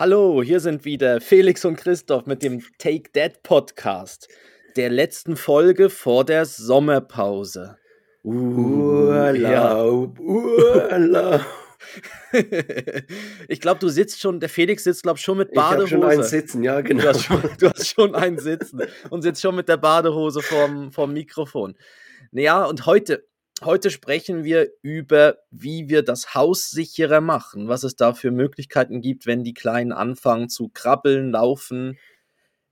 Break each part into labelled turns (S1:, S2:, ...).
S1: Hallo, hier sind wieder Felix und Christoph mit dem Take That Podcast, der letzten Folge vor der Sommerpause.
S2: Urlaub, Urlaub.
S1: ich glaube, du sitzt schon, der Felix sitzt, glaube ich, schon mit Badehose.
S2: Ich habe schon einen Sitzen, ja, genau.
S1: Du hast, schon, du hast schon einen Sitzen und sitzt schon mit der Badehose vorm, vorm Mikrofon. Naja, und heute, heute sprechen wir über, wie wir das Haus sicherer machen, was es da für Möglichkeiten gibt, wenn die Kleinen anfangen zu krabbeln, laufen,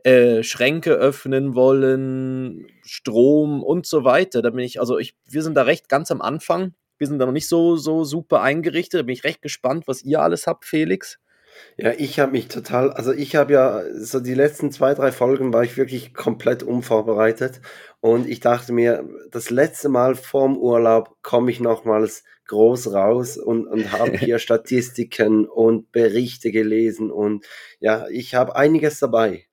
S1: äh, Schränke öffnen wollen, Strom und so weiter. Da bin ich, also ich, wir sind da recht ganz am Anfang. Wir sind da noch nicht so, so super eingerichtet. Da bin ich recht gespannt, was ihr alles habt, Felix.
S2: Ja, ich habe mich total, also ich habe ja so die letzten zwei, drei Folgen war ich wirklich komplett unvorbereitet und ich dachte mir, das letzte Mal vorm Urlaub komme ich nochmals groß raus und, und habe hier Statistiken und Berichte gelesen und ja, ich habe einiges dabei.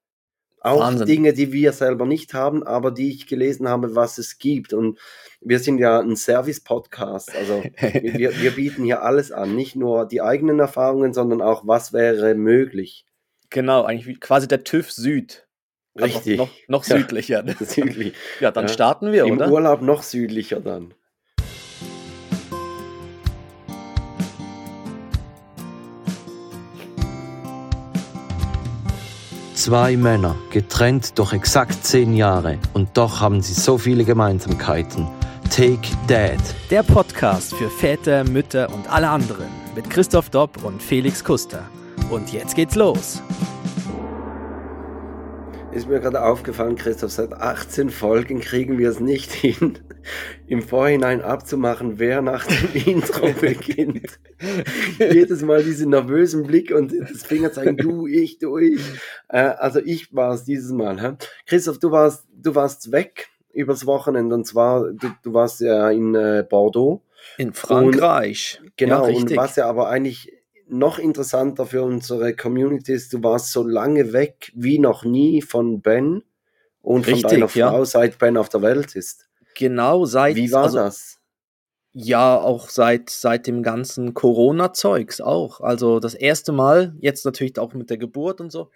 S2: Auch Wahnsinn. Dinge, die wir selber nicht haben, aber die ich gelesen habe, was es gibt. Und wir sind ja ein Service-Podcast. Also wir, wir bieten hier alles an. Nicht nur die eigenen Erfahrungen, sondern auch, was wäre möglich.
S1: Genau, eigentlich quasi der TÜV Süd.
S2: Richtig.
S1: Noch, noch, südlicher.
S2: Ja, südlich.
S1: Ja, dann ja. starten wir,
S2: Im
S1: oder?
S2: Im Urlaub noch südlicher dann.
S3: Zwei Männer, getrennt durch exakt zehn Jahre und doch haben sie so viele Gemeinsamkeiten. Take Dad.
S1: Der Podcast für Väter, Mütter und alle anderen mit Christoph Dopp und Felix Kuster. Und jetzt geht's los
S2: ist mir gerade aufgefallen, Christoph, seit 18 Folgen kriegen wir es nicht hin, im Vorhinein abzumachen, wer nach dem Intro beginnt. Jedes Mal diese nervösen Blick und das Fingerzeigen, du, ich, du, ich. Äh, also ich war es dieses Mal. Hä? Christoph, du warst, du warst weg übers Wochenende und zwar, du, du warst ja in äh, Bordeaux.
S1: In Frankreich.
S2: Und, genau, ja, und was ja aber eigentlich noch interessanter für unsere Communities, du warst so lange weg wie noch nie von Ben und Richtig, von deiner Frau, ja. seit Ben auf der Welt ist.
S1: Genau, seit.
S2: Wie war also, das?
S1: Ja, auch seit, seit dem ganzen Corona-Zeugs auch. Also das erste Mal, jetzt natürlich auch mit der Geburt und so.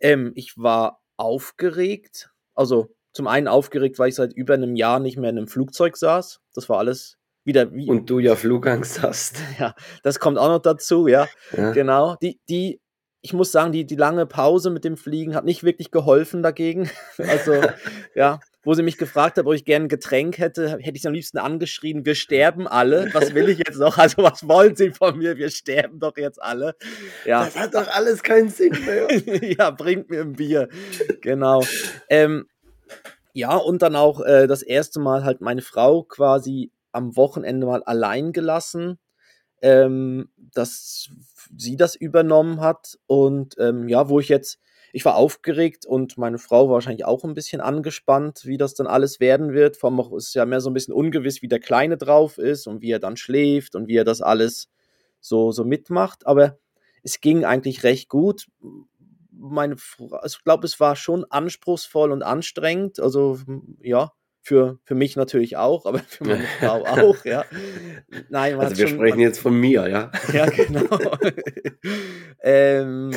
S1: Ähm, ich war aufgeregt. Also zum einen aufgeregt, weil ich seit über einem Jahr nicht mehr in einem Flugzeug saß. Das war alles wieder wie.
S2: Und du ja Flugangst hast.
S1: Ja, das kommt auch noch dazu, ja. ja. Genau. Die, die, ich muss sagen, die, die lange Pause mit dem Fliegen hat nicht wirklich geholfen dagegen. Also, ja, wo sie mich gefragt hat, ob ich gerne ein Getränk hätte, hätte ich am liebsten angeschrien, wir sterben alle. Was will ich jetzt noch? Also, was wollen sie von mir? Wir sterben doch jetzt alle.
S2: Ja. Das hat doch alles keinen Sinn mehr.
S1: ja, bringt mir ein Bier. Genau. Ähm, ja, und dann auch äh, das erste Mal halt meine Frau quasi am Wochenende mal allein gelassen, ähm, dass sie das übernommen hat. Und ähm, ja, wo ich jetzt, ich war aufgeregt und meine Frau war wahrscheinlich auch ein bisschen angespannt, wie das dann alles werden wird. Vor allem ist ja mehr so ein bisschen ungewiss, wie der Kleine drauf ist und wie er dann schläft und wie er das alles so, so mitmacht. Aber es ging eigentlich recht gut. Meine, also ich glaube, es war schon anspruchsvoll und anstrengend. Also ja, für, für mich natürlich auch, aber für meine Frau auch, ja.
S2: Nein, also wir schon, sprechen man, jetzt von mir, ja.
S1: Ja, genau. ähm,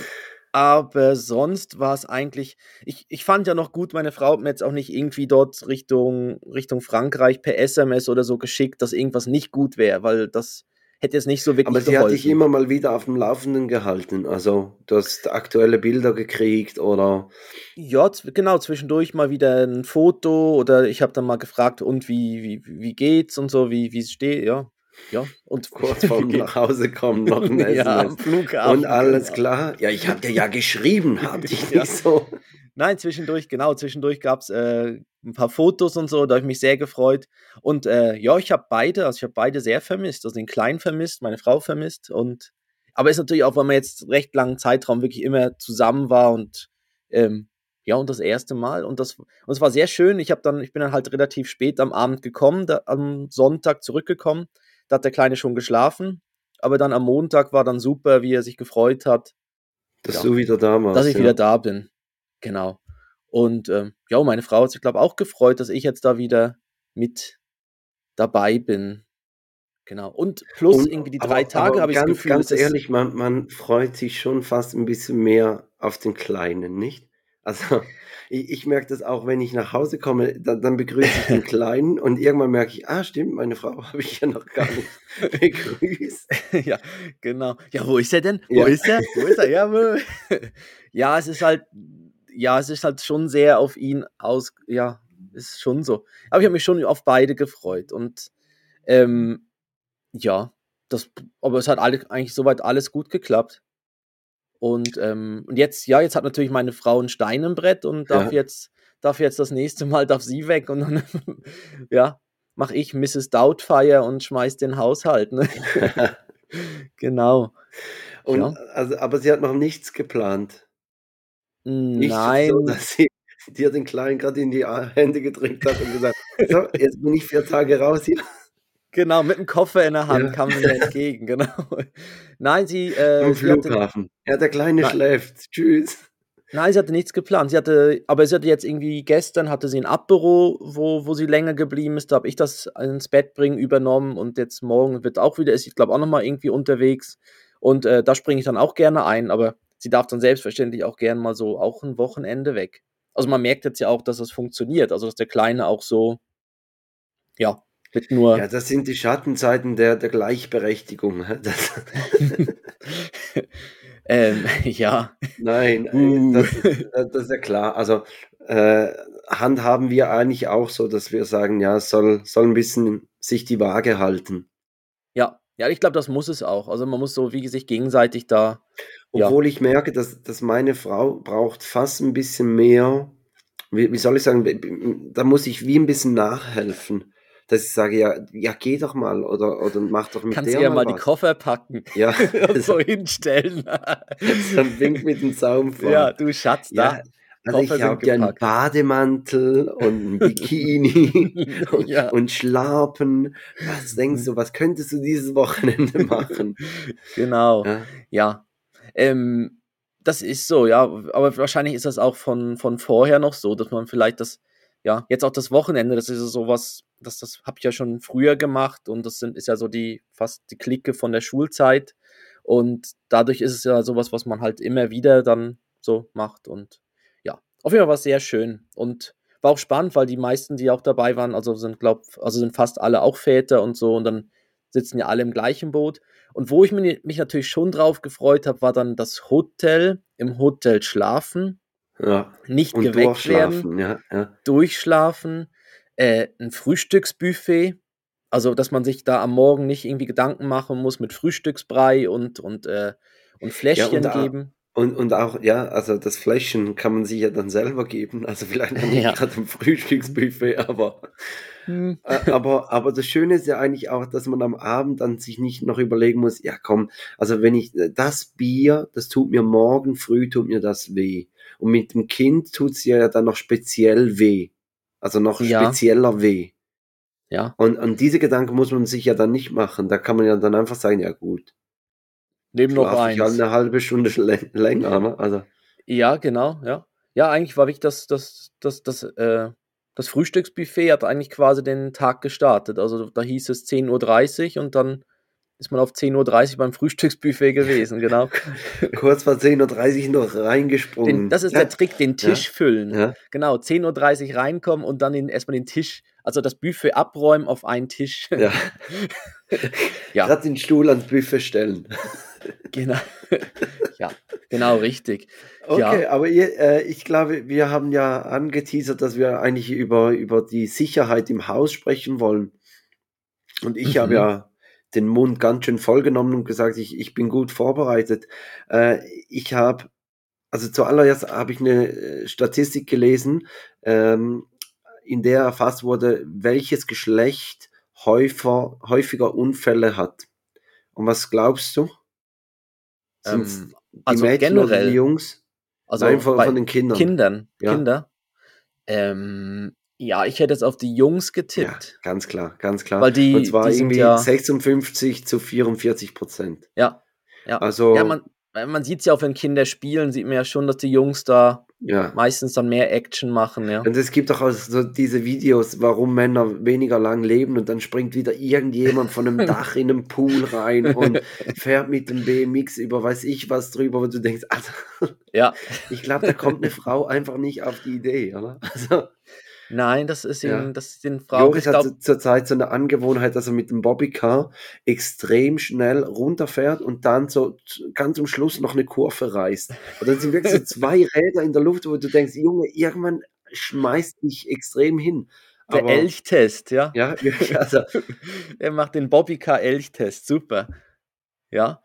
S1: aber sonst war es eigentlich, ich, ich fand ja noch gut, meine Frau hat mir jetzt auch nicht irgendwie dort Richtung, Richtung Frankreich per SMS oder so geschickt, dass irgendwas nicht gut wäre, weil das, hätte es nicht so wirklich
S2: Aber sie geholfen. hat dich immer mal wieder auf dem Laufenden gehalten. Also du hast aktuelle Bilder gekriegt oder.
S1: Ja, genau, zwischendurch mal wieder ein Foto oder ich habe dann mal gefragt, und wie, wie, wie geht's und so, wie, wie es steht, ja. Ja,
S2: und kurz vorm nach Hause kommen noch ein SMS. ja, am Flughafen. Und alles genau. klar. Ja, ich habe dir ja geschrieben, hab dich nicht so.
S1: Nein, zwischendurch, genau, zwischendurch gab es äh, ein paar Fotos und so, da habe ich mich sehr gefreut. Und äh, ja, ich habe beide, also ich habe beide sehr vermisst, also den Kleinen vermisst, meine Frau vermisst. Und aber ist natürlich auch, weil man jetzt recht langen Zeitraum wirklich immer zusammen war und ähm, ja, und das erste Mal. Und das, und es war sehr schön. Ich habe dann, ich bin dann halt relativ spät am Abend gekommen, da, am Sonntag zurückgekommen. Da hat der Kleine schon geschlafen. Aber dann am Montag war dann super, wie er sich gefreut hat.
S2: Dass ja, du wieder da warst.
S1: Dass ich ja. wieder da bin. Genau. Und ähm, ja, meine Frau hat sich, glaube ich, auch gefreut, dass ich jetzt da wieder mit dabei bin. Genau. Und plus
S2: Und,
S1: irgendwie die
S2: aber,
S1: drei Tage
S2: aber
S1: habe ich das
S2: ganz,
S1: Gefühl,
S2: ganz ehrlich, man, man freut sich schon fast ein bisschen mehr auf den Kleinen, nicht? Also ich, ich merke das auch, wenn ich nach Hause komme, dann, dann begrüße ich den Kleinen und irgendwann merke ich, ah stimmt, meine Frau habe ich ja noch gar nicht begrüßt.
S1: ja, genau. Ja, wo ist er denn? Wo
S2: Ja.
S1: ist er? Wo ist er? Ja, ja, es ist halt, ja, es ist halt schon sehr auf ihn aus, ja, ist schon so. Aber ich habe mich schon auf beide gefreut und ähm, ja, das, aber es hat alle, eigentlich soweit alles gut geklappt. Und, ähm, und jetzt, ja, jetzt hat natürlich meine Frau ein Stein im Brett und darf
S2: Ja.
S1: jetzt, darf jetzt das nächste Mal, darf sie weg und dann, ja, mache ich Mrs. Doubtfire und schmeiß den Haushalt. Ne? genau.
S2: Und
S1: Ja.
S2: also, aber sie hat noch nichts geplant. Nicht so,
S1: Nein,
S2: dass sie dir den Kleinen gerade in die Hände gedrückt hat und gesagt, so, jetzt bin ich vier Tage raus hier
S1: genau, mit dem Koffer in der Hand
S2: Ja.
S1: kam sie mir entgegen, genau. Nein, sie, äh,
S2: am
S1: sie hatte,
S2: Flughafen. Ja, der Kleine
S1: Nein.
S2: schläft. Tschüss.
S1: nein, sie hatte nichts geplant. Sie hatte, aber sie hatte jetzt irgendwie gestern hatte sie ein Abbüro, wo, wo sie länger geblieben ist. Da habe ich das ins Bett bringen übernommen und jetzt morgen wird auch wieder, ist ich glaube auch nochmal irgendwie unterwegs. Und äh, da springe ich dann auch gerne ein, aber sie darf dann selbstverständlich auch gerne mal so auch ein Wochenende weg. Also man merkt jetzt ja auch, dass das funktioniert, also dass der Kleine auch so, ja, mit nur.
S2: Ja, das sind die Schattenseiten der, der Gleichberechtigung.
S1: Ähm, ja.
S2: nein, äh,
S1: Uh.
S2: das, das das ist ja klar. Also äh, handhaben wir eigentlich auch so, dass wir sagen, ja, es soll, soll ein bisschen sich die Waage halten.
S1: Ja, ja, ich glaube, das muss es auch. Also man muss so wie sich gegenseitig da. Ja.
S2: Obwohl ich merke, dass, dass meine Frau braucht fast ein bisschen mehr, wie, wie soll ich sagen, da muss ich wie ein bisschen nachhelfen. Dass ich sage, ja, ja, geh doch mal oder, oder mach doch mit
S1: Kannst
S2: der
S1: du ja mal die
S2: was.
S1: Koffer packen
S2: Ja,
S1: und so hinstellen.
S2: so ein Wink mit dem Zaunpfahl.
S1: ja, du Schatz, da.
S2: Ja, also ich habe ja einen. Bademantel und ein Bikini und,
S1: Ja.
S2: und Schlapen. Was denkst du, was könntest du dieses Wochenende machen?
S1: Genau.
S2: Ja,
S1: Ja. Ähm, das ist so, ja. Aber wahrscheinlich ist das auch von, von vorher noch so, dass man vielleicht das, ja, jetzt auch das Wochenende, das ist ja sowas, das, das habe ich ja schon früher gemacht und das sind, ist ja so die fast die Clique von der Schulzeit. Und dadurch ist es ja sowas, was man halt immer wieder dann so macht. Und auf jeden Fall war es sehr schön. Und war auch spannend, weil die meisten, die auch dabei waren, also sind, glaub, also sind fast alle auch Väter und so und dann sitzen ja alle im gleichen Boot. Und wo ich mich, natürlich schon drauf gefreut habe, war dann das Hotel, im Hotel schlafen,
S2: ja.
S1: nicht
S2: Und
S1: geweckt werden,
S2: durchschlafen, ja, ja.
S1: durchschlafen, äh, ein Frühstücksbuffet, also dass man sich da am Morgen nicht irgendwie Gedanken machen muss mit Frühstücksbrei und, und, äh, und Fläschchen
S2: und, äh,
S1: geben.
S2: Und, und auch, ja, also das Fläschchen kann man sich ja dann selber geben. Also vielleicht nicht
S1: Ja.
S2: gerade im Frühstücksbuffet, aber,
S1: Hm.
S2: äh, aber, aber das Schöne ist ja eigentlich auch, dass man am Abend dann sich nicht noch überlegen muss, ja komm, also wenn ich das Bier, das tut mir morgen früh, tut mir das weh. Und mit dem Kind tut's ja dann noch speziell weh. Also noch
S1: Ja.
S2: spezieller weh.
S1: Ja,
S2: Und, und diese Gedanken muss man sich ja dann nicht machen. Da kann man ja dann einfach sagen, ja gut,
S1: neben noch
S2: schlaf ich halt
S1: eins.
S2: eine halbe Stunde länger. Ne? Also,
S1: Ja, genau, ja. Ja, eigentlich war wirklich das, das, das, das, äh, das Frühstücksbuffet hat eigentlich quasi den Tag gestartet. Also da hieß es 10.30 Uhr und dann ist man auf 10.30 Uhr beim Frühstücksbuffet gewesen, genau.
S2: kurz vor 10.30 Uhr noch reingesprungen.
S1: Den, das ist
S2: ja.
S1: der Trick, den Tisch füllen.
S2: Ja.
S1: Genau, 10.30 Uhr reinkommen und dann den, erstmal den Tisch, also das Buffet abräumen auf einen Tisch.
S2: Ja.
S1: Ja.
S2: Gerade den Stuhl ans Buffet stellen.
S1: genau. ja, genau, richtig.
S2: Okay,
S1: Ja.
S2: aber ihr, äh, ich glaube, wir haben ja angeteasert, dass wir eigentlich über, über die Sicherheit im Haus sprechen wollen. Und ich
S1: Mhm.
S2: habe ja den Mund ganz schön vollgenommen und gesagt, ich, ich bin gut vorbereitet. Äh, ich habe, also zuallererst habe ich eine äh, Statistik gelesen, ähm, in der erfasst wurde, welches Geschlecht häufiger, häufiger Unfälle hat. Und was glaubst du?
S1: Ähm,
S2: die
S1: also
S2: Mädchen oder
S1: generell,
S2: die Jungs?
S1: also
S2: Nein, von,
S1: bei
S2: von den Kindern.
S1: Kindern,
S2: Ja.
S1: Kinder. Ähm, ja, ich hätte jetzt auf die Jungs
S2: Ja,
S1: getippt.
S2: ganz klar, ganz klar.
S1: Weil die,
S2: Und zwar
S1: die sind
S2: irgendwie
S1: ja,
S2: 56 zu 44 Prozent.
S1: ja, ja.
S2: Also,
S1: Ja, man, man sieht es ja auch, wenn Kinder spielen, sieht man ja schon, dass die Jungs da
S2: Ja.
S1: meistens dann mehr Action machen, ja.
S2: Und es gibt auch so diese Videos, warum Männer weniger lang leben und dann springt wieder irgendjemand von einem Dach in einen Pool rein und fährt mit dem BMX über weiß ich was drüber, wo du denkst, also,
S1: Ja.
S2: ich glaube, da kommt eine Frau einfach nicht auf die Idee, oder? Also,
S1: Nein, das ist
S2: Ja.
S1: ihn, das den Frauen.
S2: Joris hat zurzeit so eine Angewohnheit, dass er mit dem Bobbycar extrem schnell runterfährt und dann so ganz zum Schluss noch eine Kurve reißt. Und dann sind wirklich so zwei Räder in der Luft, wo du denkst, Junge, irgendwann schmeißt dich extrem hin.
S1: der
S2: Aber-
S1: Elchtest, ja.
S2: Ja, also,
S1: Er macht den Bobbycar Elchtest, super. Ja.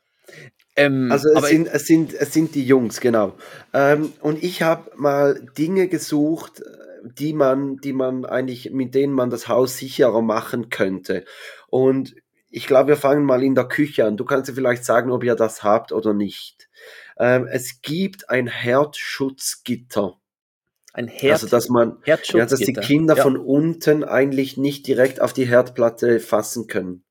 S1: Ähm,
S2: also es, sind, es, sind, es sind die Jungs, genau. Ähm, und ich habe mal Dinge gesucht, die man, die man eigentlich, mit denen man das Haus sicherer machen könnte. Und ich glaube, wir fangen mal in der Küche an. Du kannst ja vielleicht sagen, ob ihr das habt oder nicht. Ähm, es gibt ein Herzschutzgitter.
S1: ein Herd,
S2: also, dass man, ja, dass die Kinder
S1: Ja.
S2: von unten eigentlich nicht direkt auf die Herdplatte fassen können.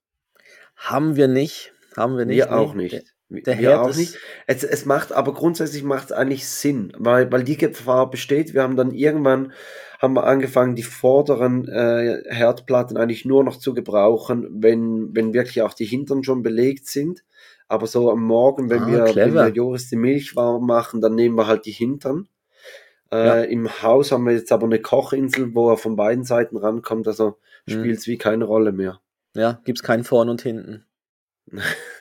S1: Haben wir nicht. Haben wir nicht.
S2: Wir
S1: nee.
S2: auch nicht.
S1: Der, Herd
S2: auch nicht. Es, es macht, aber grundsätzlich macht es eigentlich Sinn, weil, weil die Gefahr besteht. Wir haben dann irgendwann haben wir angefangen, die vorderen äh, Herdplatten eigentlich nur noch zu gebrauchen, wenn, wenn wirklich auch die Hintern schon belegt sind. Aber so am Morgen, wenn,
S1: Ah,
S2: wir, wenn wir Joris die Milch warm machen, dann nehmen wir halt die Hintern. Äh,
S1: Ja.
S2: Im Haus haben wir jetzt aber eine Kochinsel, wo er von beiden Seiten rankommt, also
S1: Mhm.
S2: spielt es wie keine Rolle mehr.
S1: Ja, gibt's kein Vorn und Hinten.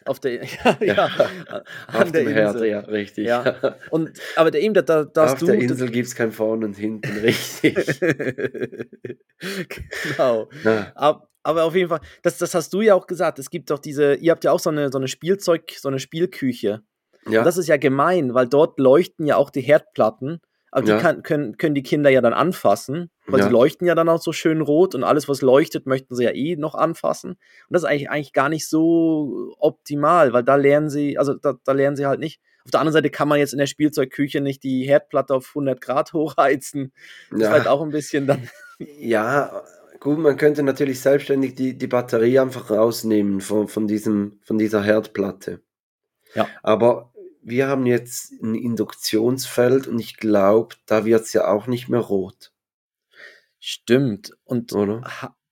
S1: Auf der, ja, ja, an
S2: Auf
S1: der
S2: dem Herd,
S1: Insel.
S2: ja, richtig.
S1: Ja. Und, aber der, eben, da, da,
S2: Auf
S1: du,
S2: der Insel gibt es kein Vorn und Hinten, richtig.
S1: genau.
S2: Ja.
S1: Ab, aber auf jeden Fall, das, das hast du ja auch gesagt. Es gibt doch diese, ihr habt ja auch so eine, so eine Spielzeug, so eine Spielküche.
S2: Ja.
S1: Und das ist ja gemein, weil dort leuchten ja auch die Herdplatten. Aber die
S2: Ja.
S1: kann, können, können die Kinder ja dann anfassen, weil
S2: Ja.
S1: sie leuchten ja dann auch so schön rot und alles, was leuchtet, möchten sie ja eh noch anfassen. Und das ist eigentlich, eigentlich gar nicht so optimal, weil da lernen sie, also da, da lernen sie halt nicht. Auf der anderen Seite kann man jetzt in der Spielzeugküche nicht die Herdplatte auf 100 Grad hochheizen. Das ist
S2: Ja.
S1: halt auch ein bisschen dann.
S2: Ja, gut, man könnte natürlich selbstständig die, die Batterie einfach rausnehmen von, von, diesem, von dieser Herdplatte.
S1: Ja.
S2: Aber wir haben jetzt ein Induktionsfeld und ich glaube, da wird es ja auch nicht mehr rot,
S1: Stimmt. Und
S2: oder?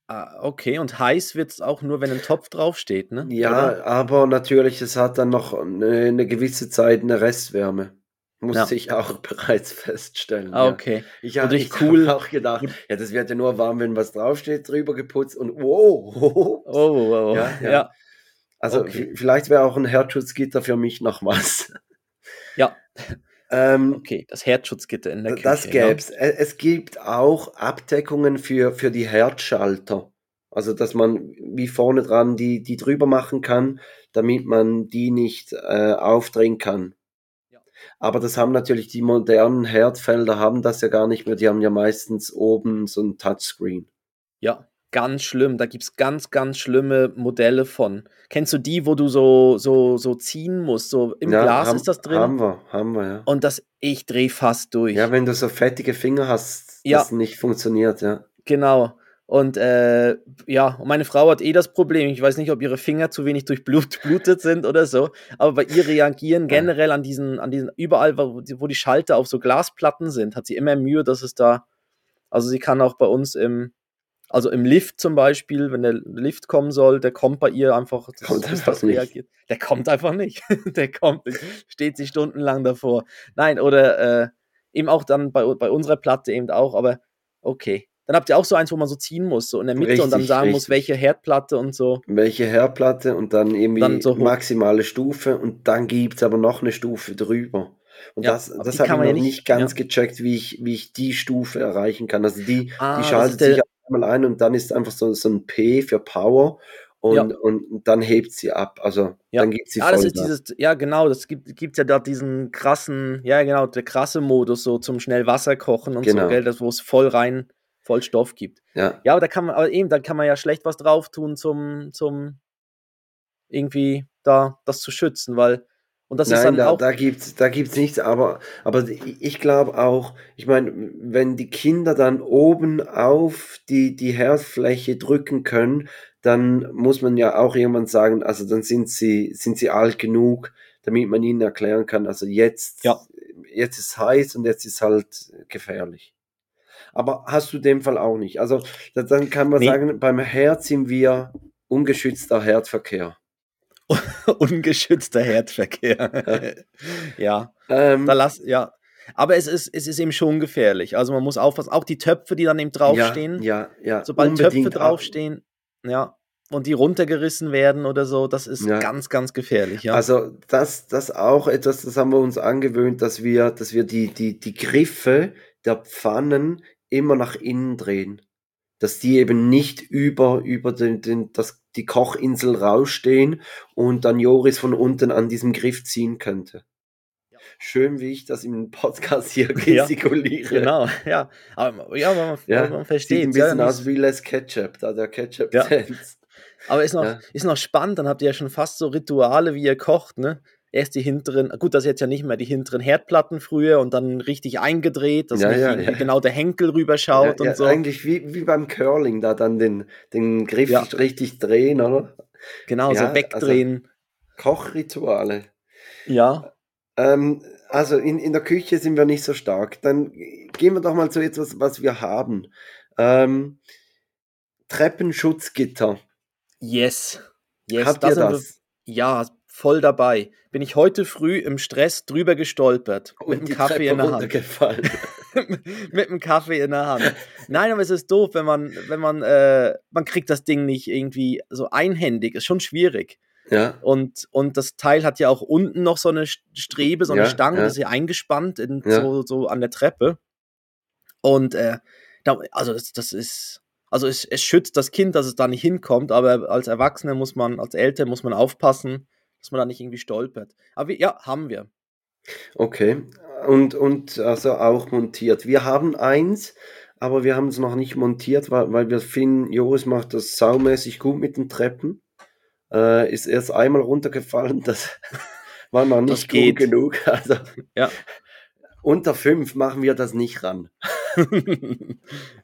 S1: ah, okay, und heiß wird es auch nur, wenn ein Topf draufsteht, ne?
S2: Ja,
S1: Oder?
S2: aber natürlich, es hat dann noch eine, eine gewisse Zeit eine Restwärme. Muss
S1: Ja.
S2: ich auch bereits feststellen.
S1: Ah,
S2: ja.
S1: okay.
S2: Ich habe
S1: Natürlich
S2: ich
S1: cool.
S2: hab auch gedacht, ja, das wird ja nur warm, wenn was draufsteht, drüber geputzt und wow.
S1: Oh, oh, oh.
S2: Ja,
S1: Ja,
S2: ja. Also
S1: Okay.
S2: vielleicht wäre auch ein Herzschutzgitter für mich noch was.
S1: Ja.
S2: Ähm,
S1: okay. Das Herzschutzgitter in der Küche.
S2: das
S1: ja.
S2: gäb's. Ä- Es gibt auch Abdeckungen für, für die Herzschalter. Also, dass man wie vorne dran die, die drüber machen kann, damit man die nicht äh, aufdrehen kann.
S1: Ja.
S2: Aber das haben natürlich die modernen Herdfelder haben das ja gar nicht mehr. Die haben ja meistens oben so ein Touchscreen.
S1: Ja, ganz schlimm. Da gibt es ganz, ganz schlimme Modelle von. Kennst du die, wo du so, so, so ziehen musst? So im
S2: Ja,
S1: Glas
S2: haben-
S1: ist das drin?
S2: Haben wir, haben wir, ja.
S1: Und das, ich drehe fast durch.
S2: Ja, wenn du so fettige Finger hast,
S1: Ja.
S2: das nicht funktioniert, ja.
S1: Genau. Und äh, ja, meine Frau hat eh das Problem. Ich weiß nicht, ob ihre Finger zu wenig durchblutet sind oder so. Aber bei ihr reagieren generell an diesen, an diesen, überall, wo die, wo die Schalter auf so Glasplatten sind, hat sie immer Mühe, dass es da. Also sie kann auch bei uns im, also im Lift zum Beispiel, wenn der Lift kommen soll, der kommt bei ihr einfach, das-
S2: Kommt einfach
S1: das
S2: nicht.
S1: reagiert. Der kommt einfach nicht. der kommt, nicht. steht sie stundenlang davor. Nein, oder äh, eben auch dann bei, bei unserer Platte eben auch, aber okay. Dann habt ihr auch so eins, wo man so ziehen muss, so in der Mitte und dann
S2: Richtig,
S1: sagen muss,
S2: richtig.
S1: welche Herdplatte und so.
S2: Welche Herdplatte und dann irgendwie
S1: Dann so
S2: maximale Stufe und dann gibt's aber noch eine Stufe drüber. Und
S1: Ja,
S2: das, das habe ich noch
S1: ja
S2: nicht,
S1: nicht-
S2: ganz
S1: ja.
S2: gecheckt, wie ich, wie ich die Stufe erreichen kann. Also die,
S1: Ah,
S2: die schaltet
S1: ist der-
S2: sich einmal ein und dann ist einfach so, so ein P für Power und,
S1: Ja.
S2: und dann hebt sie ab. Also
S1: Ja.
S2: dann geht sie
S1: Ja, das
S2: voll.
S1: ist dieses, ja genau, das gibt, gibt ja da diesen krassen, ja genau, der krasse Modus, so zum schnell Wasser kochen und
S2: Genau.
S1: so, gell, das, wo es voll rein, voll Stoff gibt.
S2: ja.
S1: Ja, aber da kann man, aber eben, da kann man ja schlecht was drauf tun, zum, zum irgendwie da das zu schützen, weil, und das ist
S2: Nein,
S1: dann
S2: da,
S1: auch,
S2: da gibt's, da gibt's nichts, aber, aber ich glaube auch, ich meine, wenn die Kinder dann oben auf die, die Herdfläche drücken können, dann muss man ja auch irgendwann sagen, also dann sind sie, sind sie alt genug, damit man ihnen erklären kann, also jetzt,
S1: Ja.
S2: jetzt ist heiß und jetzt ist halt gefährlich. Aber hast du den Fall auch nicht. Also da- dann kann man
S1: Nee.
S2: sagen, beim Herd sind wir ungeschützter Herdverkehr.
S1: Ungeschützter Herdverkehr. ja,
S2: Ähm,
S1: da lass, ja. Aber es ist, es ist eben schon gefährlich. Also man muss aufpassen. Auch die Töpfe, die dann eben draufstehen.
S2: Ja, ja, ja.
S1: Sobald
S2: unbedingt
S1: Töpfe draufstehen, ja, und die runtergerissen werden oder so, das ist
S2: Ja.
S1: ganz, ganz gefährlich, ja.
S2: Also das, das auch etwas, das haben wir uns angewöhnt, dass wir, dass wir die, die, die Griffe der Pfannen immer nach innen drehen. Dass die eben nicht über, über den, den, das, die Kochinsel rausstehen und dann Joris von unten an diesem Griff ziehen könnte.
S1: Ja.
S2: Schön, wie ich das im Podcast hier
S1: Ja,
S2: gestikuliere.
S1: genau, ja. Aber ja, man,
S2: Ja,
S1: man
S2: Sieht
S1: versteht
S2: ein
S1: ja,
S2: bisschen
S1: nicht-
S2: aus wie Les Ketchup, da der ketchup
S1: Ja. Aber ist noch,
S2: Ja.
S1: ist noch spannend, dann habt ihr ja schon fast so Rituale, wie ihr kocht, ne? Erst die hinteren, gut, das ist jetzt ja nicht mehr die hinteren Herdplatten früher und dann richtig eingedreht, dass
S2: Ja, ja, ja.
S1: genau der Henkel rüberschaut und
S2: ja,
S1: so.
S2: Eigentlich wie, wie beim Curling, da dann den, den Griff richtig drehen, oder?
S1: Genau, so wegdrehen.
S2: Kochrituale.
S1: ja.
S2: Ähm, also in, in der Küche sind wir nicht so stark. Dann gehen wir doch mal zu etwas, was wir haben. Ähm, Treppenschutzgitter.
S1: Yes. Yes.
S2: Habt
S1: da
S2: ihr
S1: wir-
S2: das?
S1: Ja, voll dabei. Bin ich heute früh im Stress drüber gestolpert. mit dem Kaffee
S2: Treppe
S1: in der Hand. mit dem Kaffee in der Hand. Nein, aber es ist doof, wenn man, wenn man, äh, man kriegt das Ding nicht irgendwie so einhändig. Ist schon schwierig.
S2: ja,
S1: Und, und das Teil hat ja auch unten noch so eine St- Strebe, so eine
S2: Ja,
S1: Stange,
S2: ja.
S1: das ist ja eingespannt in,
S2: Ja.
S1: so, so an der Treppe. Und äh, da, also das, das ist, also es, es schützt das Kind, dass es da nicht hinkommt, aber als Erwachsener muss man, als Eltern muss man aufpassen, dass man da nicht irgendwie stolpert. Aber wir, ja, haben wir.
S2: okay. Und, und also auch montiert. Wir haben eins, aber wir haben es noch nicht montiert, weil, weil wir finden, Joris macht das saumäßig gut mit den Treppen. Äh, ist erst einmal runtergefallen, das war noch nicht gut genug. Also
S1: Ja.
S2: unter fünf machen wir das nicht ran.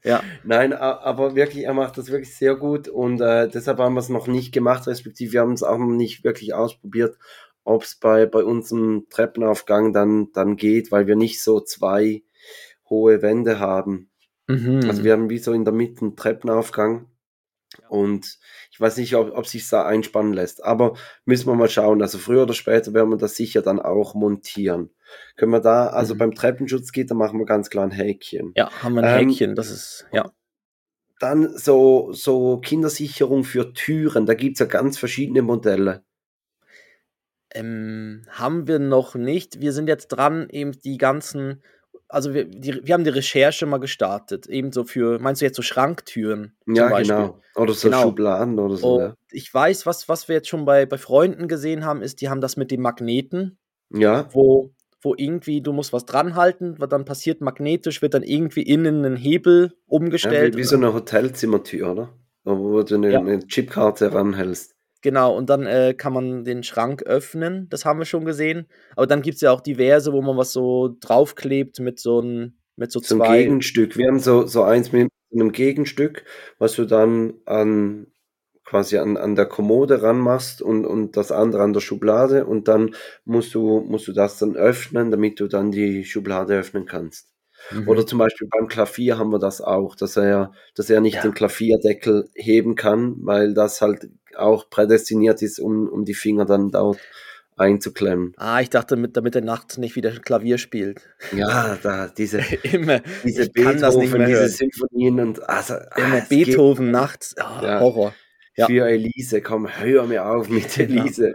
S1: ja,
S2: Nein, aber wirklich, er macht das wirklich sehr gut und äh, deshalb haben wir es noch nicht gemacht, respektive wir haben es auch noch nicht wirklich ausprobiert, ob es bei, bei unserem Treppenaufgang dann, dann geht, weil wir nicht so zwei hohe Wände haben.
S1: mhm.
S2: Also wir haben wie so in der Mitte einen Treppenaufgang und ich weiß nicht, ob, ob sich da einspannen lässt, aber müssen wir mal schauen. Also früher oder später werden wir das sicher dann auch montieren. Können wir da, also
S1: Mhm.
S2: beim Treppenschutzgitter machen wir ganz klar ein Häkchen.
S1: ja, haben wir ein
S2: Ähm,
S1: Häkchen, das ist, ja.
S2: Dann so, so Kindersicherung für Türen, da gibt's ja ganz verschiedene Modelle.
S1: Ähm, haben wir noch nicht. Wir sind jetzt dran, eben die ganzen, also wir, die, wir haben die Recherche mal gestartet, eben so für, meinst du jetzt so Schranktüren?
S2: Ja,
S1: Beispiel?
S2: genau. Oder so
S1: Genau.
S2: Schubladen oder so.
S1: Und ich weiß, was, was wir jetzt schon bei, bei Freunden gesehen haben, ist, die haben das mit dem Magneten,
S2: Ja. ja.
S1: wo, wo irgendwie, du musst was dran halten, was dann passiert magnetisch, wird dann irgendwie innen ein Hebel
S2: Ja,
S1: umgestellt.
S2: wie, wie so eine Hotelzimmertür, oder? Wo du eine,
S1: Ja.
S2: eine Chipkarte ranhältst.
S1: Genau, und dann äh, kann man den Schrank öffnen, das haben wir schon gesehen. Aber dann gibt es ja auch diverse, wo man was so draufklebt mit so, ein, mit so
S2: ein
S1: zwei.
S2: Gegenstück. Wir haben so, so eins mit einem Gegenstück, was du dann an quasi an, an der Kommode ranmachst und, und das andere an der Schublade und dann musst du, musst du das dann öffnen, damit du dann die Schublade öffnen kannst.
S1: Mhm.
S2: Oder zum Beispiel beim Klavier haben wir das auch, dass er, dass er nicht
S1: Ja.
S2: den Klavierdeckel heben kann, weil das halt auch prädestiniert ist, um, um die Finger dann dort einzuklemmen.
S1: Ah, ich dachte, mit, damit er nachts nicht wieder Klavier spielt.
S2: Ja, da, diese,
S1: Immer,
S2: diese
S1: ich
S2: Beethoven, diese. Symphonien und also, ah,
S1: Immer
S2: es geht
S1: Beethoven nachts. Ah,
S2: Ja.
S1: Horror. Ja.
S2: Für Elise, komm, hör mir auf mit
S1: Genau.
S2: Elise.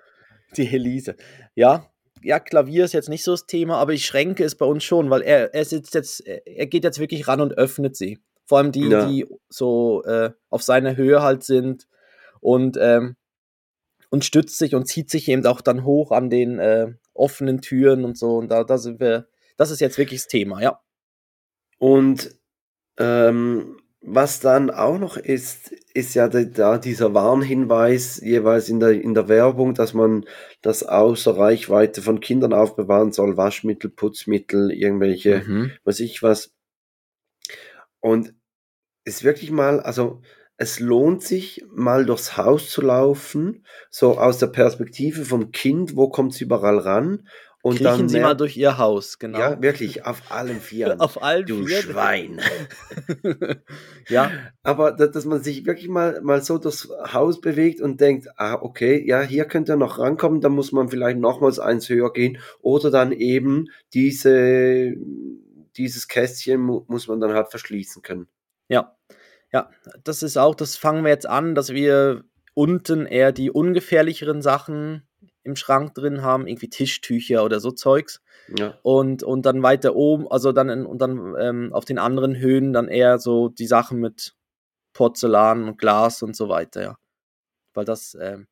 S1: Die Helise. Ja, ja, Klavier ist jetzt nicht so das Thema, aber die Schränke ist bei uns schon, weil er, er sitzt jetzt, er geht jetzt wirklich ran und öffnet sie. Vor allem die,
S2: Ja.
S1: die so äh, auf seiner Höhe halt sind und, ähm, und stützt sich und zieht sich eben auch dann hoch an den äh, offenen Türen und so. Und da, da sind wir, das ist jetzt wirklich das Thema, ja.
S2: Und ähm, was dann auch noch ist, ist ja da, dieser Warnhinweis jeweils in der, in der Werbung, dass man das außer Reichweite von Kindern aufbewahren soll, Waschmittel, Putzmittel, irgendwelche,
S1: Mhm.
S2: weiß ich was. Und ist wirklich mal, also es lohnt sich, mal durchs Haus zu laufen, so aus der Perspektive vom Kind, wo kommt es überall ran.
S1: Und Kriechen dann Sie mal durch Ihr Haus, genau.
S2: Ja, wirklich, auf allen Vieren.
S1: auf allen
S2: du
S1: Vieren.
S2: Schwein.
S1: ja.
S2: Aber dass man sich wirklich mal, mal so durchs Haus bewegt und denkt, ah, okay, ja, hier könnte er noch rankommen, dann muss man vielleicht nochmals eins höher gehen. Oder dann eben diese, dieses Kästchen muss man dann halt verschließen können.
S1: Ja, ja, das ist auch, das fangen wir jetzt an, dass wir unten eher die ungefährlicheren Sachen im Schrank drin haben, irgendwie Tischtücher oder so Zeugs.
S2: Ja.
S1: Und, und dann weiter oben, also dann, in, und dann ähm, auf den anderen Höhen dann eher so die Sachen mit Porzellan und Glas und so weiter, ja. Weil das, ähm,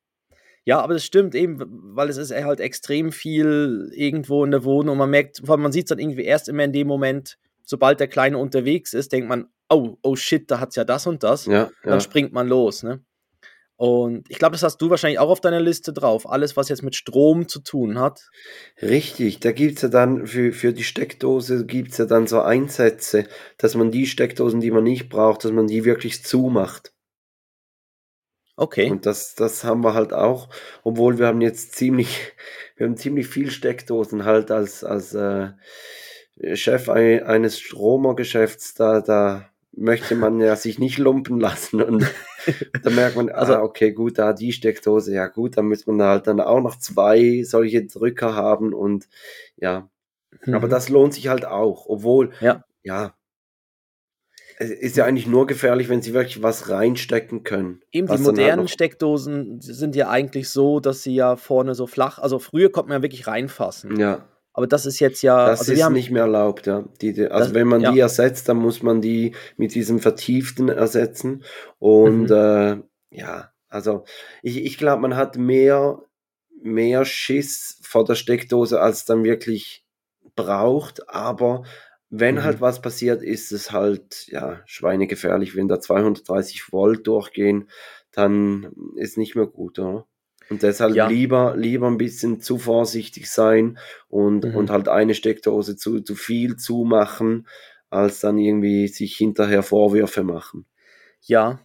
S1: ja, aber das stimmt eben, weil es ist halt extrem viel irgendwo in der Wohnung und man merkt, man sieht es dann irgendwie erst immer in dem Moment, sobald der Kleine unterwegs ist, denkt man, oh, oh shit, da hat es ja das und das.
S2: Ja,
S1: dann ja. springt man los, ne? Und ich glaube, das hast du wahrscheinlich auch auf deiner Liste drauf. Alles, was jetzt mit Strom zu tun hat.
S2: Richtig, da gibt es ja dann für, für die Steckdose gibt es ja dann so Einsätze, dass man die Steckdosen, die man nicht braucht, dass man die wirklich zumacht.
S1: Okay.
S2: Und das, das haben wir halt auch, obwohl wir haben jetzt ziemlich, wir haben ziemlich viel Steckdosen halt als, als äh, Chef eines Stromergeschäfts, da, da möchte man ja sich nicht lumpen lassen und da merkt man, also, okay, gut, da die Steckdose, ja gut, dann muss man halt dann auch noch zwei solche Drücker haben und ja, mhm. aber das lohnt sich halt auch, obwohl,
S1: ja,
S2: ja es ist ja eigentlich nur gefährlich, wenn sie wirklich was reinstecken können.
S1: Eben, die modernen halt Steckdosen sind ja eigentlich so, dass sie ja vorne so flach, also früher konnte man ja wirklich reinfassen.
S2: Ja.
S1: Aber das ist jetzt ja.
S2: Das also ist nicht mehr erlaubt, ja. Die, die, also das, wenn man ja. die ersetzt, dann muss man die mit diesem Vertieften ersetzen. Und mhm. äh, ja, also ich, ich glaube, man hat mehr, mehr Schiss vor der Steckdose, als dann wirklich braucht. Aber wenn halt mhm. halt was passiert, ist es halt ja schweinegefährlich. Wenn da 230 Volt durchgehen, dann ist nicht mehr gut, oder? Und deshalb ja. lieber, lieber ein bisschen zu vorsichtig sein und, mhm. und halt eine Steckdose zu, zu viel zumachen, als dann irgendwie sich hinterher Vorwürfe machen.
S1: Ja,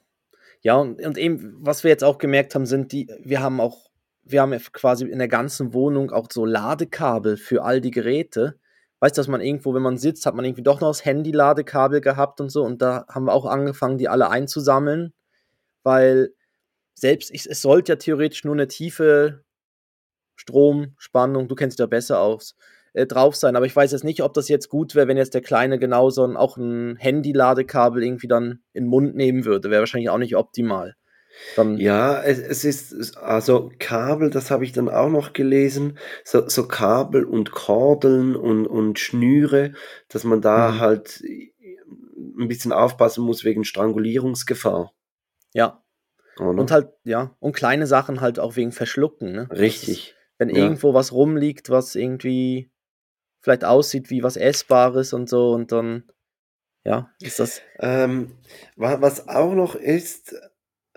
S1: ja, und, und eben, was wir jetzt auch gemerkt haben, sind die, wir haben auch, wir haben quasi in der ganzen Wohnung auch so Ladekabel für all die Geräte. Weißt du, dass man irgendwo, wenn man sitzt, hat man irgendwie doch noch das Handy-Ladekabel gehabt und so. Und da haben wir auch angefangen, die alle einzusammeln, weil selbst, ich, es sollte ja theoretisch nur eine tiefe Stromspannung, du kennst dich da besser aus, äh, drauf sein. Aber ich weiß jetzt nicht, ob das jetzt gut wäre, wenn jetzt der Kleine genauso ein, auch ein Handy-Ladekabel irgendwie dann in den Mund nehmen würde. Wäre wahrscheinlich auch nicht optimal.
S2: Dann ja, es, es ist, also Kabel, das habe ich dann auch noch gelesen, so, so Kabel und Kordeln und, und Schnüre, dass man da mhm. halt ein bisschen aufpassen muss wegen Strangulierungsgefahr.
S1: Ja, oder? Und halt, ja, und kleine Sachen halt auch wegen Verschlucken, ne?
S2: Richtig.
S1: Ist, wenn ja. irgendwo was rumliegt, was irgendwie vielleicht aussieht wie was Essbares und so, und dann, ja, ist das.
S2: Ähm, was auch noch ist,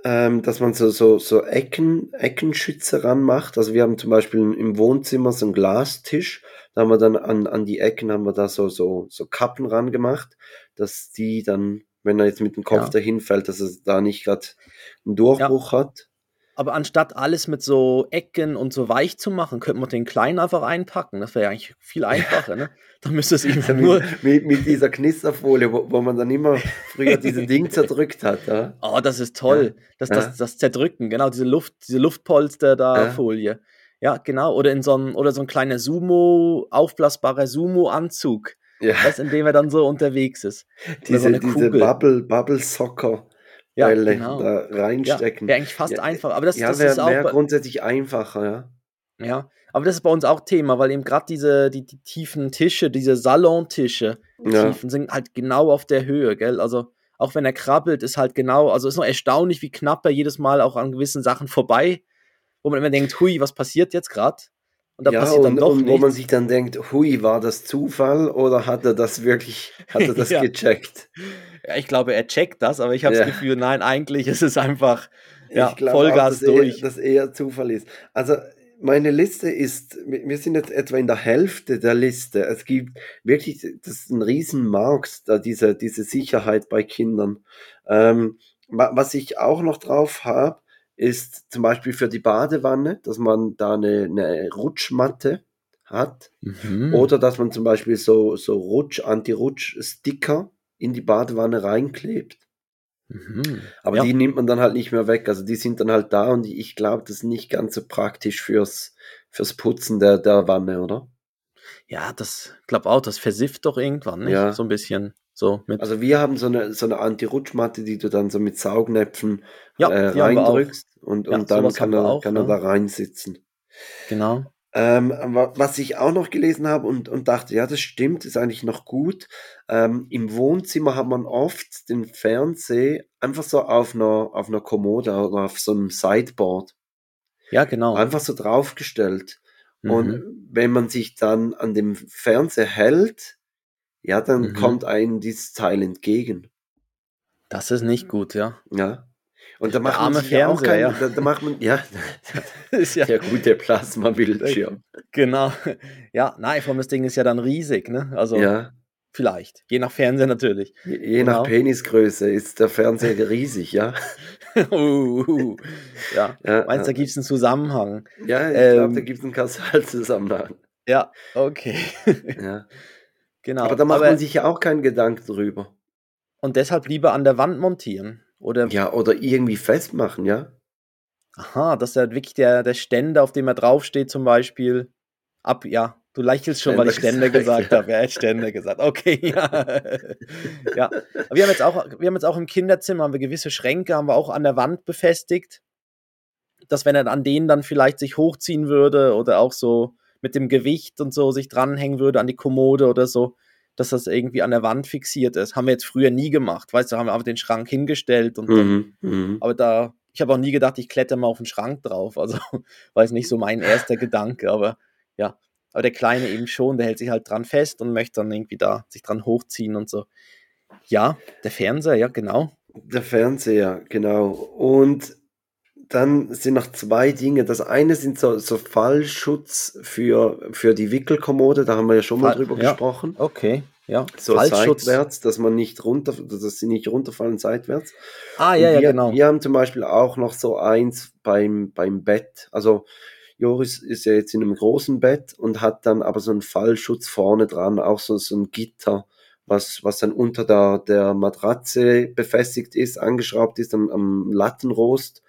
S2: ähm, dass man so, so, so Ecken, Eckenschütze ranmacht. Also wir haben zum Beispiel im Wohnzimmer so einen Glastisch, da haben wir dann an, an die Ecken haben wir da so, so, so Kappen ran gemacht, dass die dann wenn er jetzt mit dem Kopf ja. dahin fällt, dass er da nicht gerade einen Durchbruch ja. hat.
S1: Aber anstatt alles mit so Ecken und so weich zu machen, könnte man den kleinen einfach einpacken. Das wäre ja eigentlich viel einfacher, ne? Dann müsste es ihm nur.
S2: Mit, mit, dieser Knisterfolie, wo, wo, man dann immer früher diese Ding zerdrückt hat. Ja?
S1: Oh, das ist toll. Ja. Das, das, das Zerdrücken, genau, diese Luft, diese Luftpolster da Folie. Ja, genau. Oder in so ein, oder so ein kleiner Sumo, aufblasbarer Sumo-Anzug ja. Weißt, in dem er dann so unterwegs ist.
S2: Diese, so diese Bubble, Bubble Soccer. Ja, genau. da reinstecken.
S1: Ja, wäre eigentlich fast ja, einfach. Aber das,
S2: ja,
S1: das
S2: wär, ist auch wär grundsätzlich einfacher, ja.
S1: Ja, aber das ist bei uns auch Thema, weil eben gerade diese die, die, tiefen Tische, diese Salontische, die ja. tiefen sind halt genau auf der Höhe, gell? Also auch wenn er krabbelt, ist halt genau, also ist noch erstaunlich, wie knapp er jedes Mal auch an gewissen Sachen vorbei, wo man immer denkt, hui, was passiert jetzt gerade?
S2: Und da ja, passiert dann und, doch und wo man sich dann denkt, hui, war das Zufall oder hat er das wirklich, hat er das ja. gecheckt?
S1: Ja, ich glaube, er checkt das, aber ich habe das Gefühl, nein, eigentlich ist es einfach ja,
S2: Vollgas auch, dass durch. Eher, dass eher Zufall ist. Also meine Liste ist, wir sind jetzt etwa in der Hälfte der Liste. Es gibt wirklich, das ist ein Riesenmarkt, da diese, diese Sicherheit bei Kindern. Ähm, was ich auch noch drauf habe, ist zum Beispiel für die Badewanne, dass man da eine, eine Rutschmatte hat. Mhm. Oder dass man zum Beispiel so, so Rutsch, Anti-Rutsch-Sticker in die Badewanne reinklebt. Mhm. Aber ja. die nimmt man dann halt nicht mehr weg. Also die sind dann halt da und ich glaube, das ist nicht ganz so praktisch fürs, fürs Putzen der, der Wanne, oder?
S1: Ja, das glaube auch, das versifft doch irgendwann, nicht? Ja. So ein bisschen. So
S2: mit also wir haben so eine, so eine Anti-Rutschmatte, die du dann so mit Saugnäpfen ja, äh, reindrückst und, und ja, dann kann er, auch, kann er da reinsitzen.
S1: Genau.
S2: Ähm, was ich auch noch gelesen habe und, und dachte, ja, das stimmt, ist eigentlich noch gut. Ähm, Im Wohnzimmer hat man oft den Fernseher einfach so auf einer, auf einer Kommode oder auf so einem Sideboard.
S1: Ja, genau.
S2: Einfach so draufgestellt. Mhm. Und wenn man sich dann an dem Fernseher hält, ja, dann mhm. kommt einem dieses Teil entgegen.
S1: Das ist nicht gut, ja.
S2: Ja. Und da macht man sich ja auch kein, ja. Da, da, macht man, ja, ist ja, der gute Plasma-Bildschirm.
S1: Genau. Ja, nein, vor allem das Ding ist ja dann riesig, ne? Also, ja. vielleicht. Je nach Fernseher natürlich.
S2: Je, je genau. nach Penisgröße ist der Fernseher riesig, ja.
S1: uh, uh, ja. ja. Meinst du, da gibt es einen Zusammenhang?
S2: Ja, ich ähm, glaube, da gibt es einen Kausalzusammenhang.
S1: Ja, okay.
S2: ja. Genau. Aber da macht aber, man sich ja auch keinen Gedanken drüber.
S1: Und deshalb lieber an der Wand montieren. Oder
S2: ja, oder irgendwie festmachen, ja.
S1: Aha, dass er wirklich der, der Ständer, auf dem er draufsteht, zum Beispiel, ab, ja, du lächelst schon, Ständer weil ich Ständer gesagt, gesagt ja. habe. Er hat Ständer gesagt. Okay, ja. ja. Aber wir haben jetzt auch, wir haben jetzt auch im Kinderzimmer haben wir gewisse Schränke, haben wir auch an der Wand befestigt. Dass wenn er an denen dann vielleicht sich hochziehen würde oder auch so mit dem Gewicht und so sich dranhängen würde an die Kommode oder so, dass das irgendwie an der Wand fixiert ist. Haben wir jetzt früher nie gemacht. Weißt du, haben wir einfach den Schrank hingestellt und dann, mhm, mhm. aber da, ich habe auch nie gedacht, ich kletter mal auf den Schrank drauf. Also, weiß nicht so mein erster Gedanke, aber ja. Aber der Kleine eben schon, der hält sich halt dran fest und möchte dann irgendwie da sich dran hochziehen und so. Ja, der Fernseher, ja, genau.
S2: Der Fernseher, genau. Und dann sind noch zwei Dinge. Das eine sind so, so Fallschutz für, für die Wickelkommode, da haben wir ja schon mal Fall, drüber
S1: ja.
S2: gesprochen.
S1: Okay, ja.
S2: So Fallschutz. seitwärts, dass man nicht runter, dass sie nicht runterfallen seitwärts.
S1: Ah, ja,
S2: wir,
S1: ja, genau.
S2: Wir haben zum Beispiel auch noch so eins beim, beim Bett. Also Joris ist ja jetzt in einem großen Bett und hat dann aber so einen Fallschutz vorne dran, auch so, so ein Gitter, was, was dann unter der, der Matratze befestigt ist, angeschraubt ist am, am Lattenrost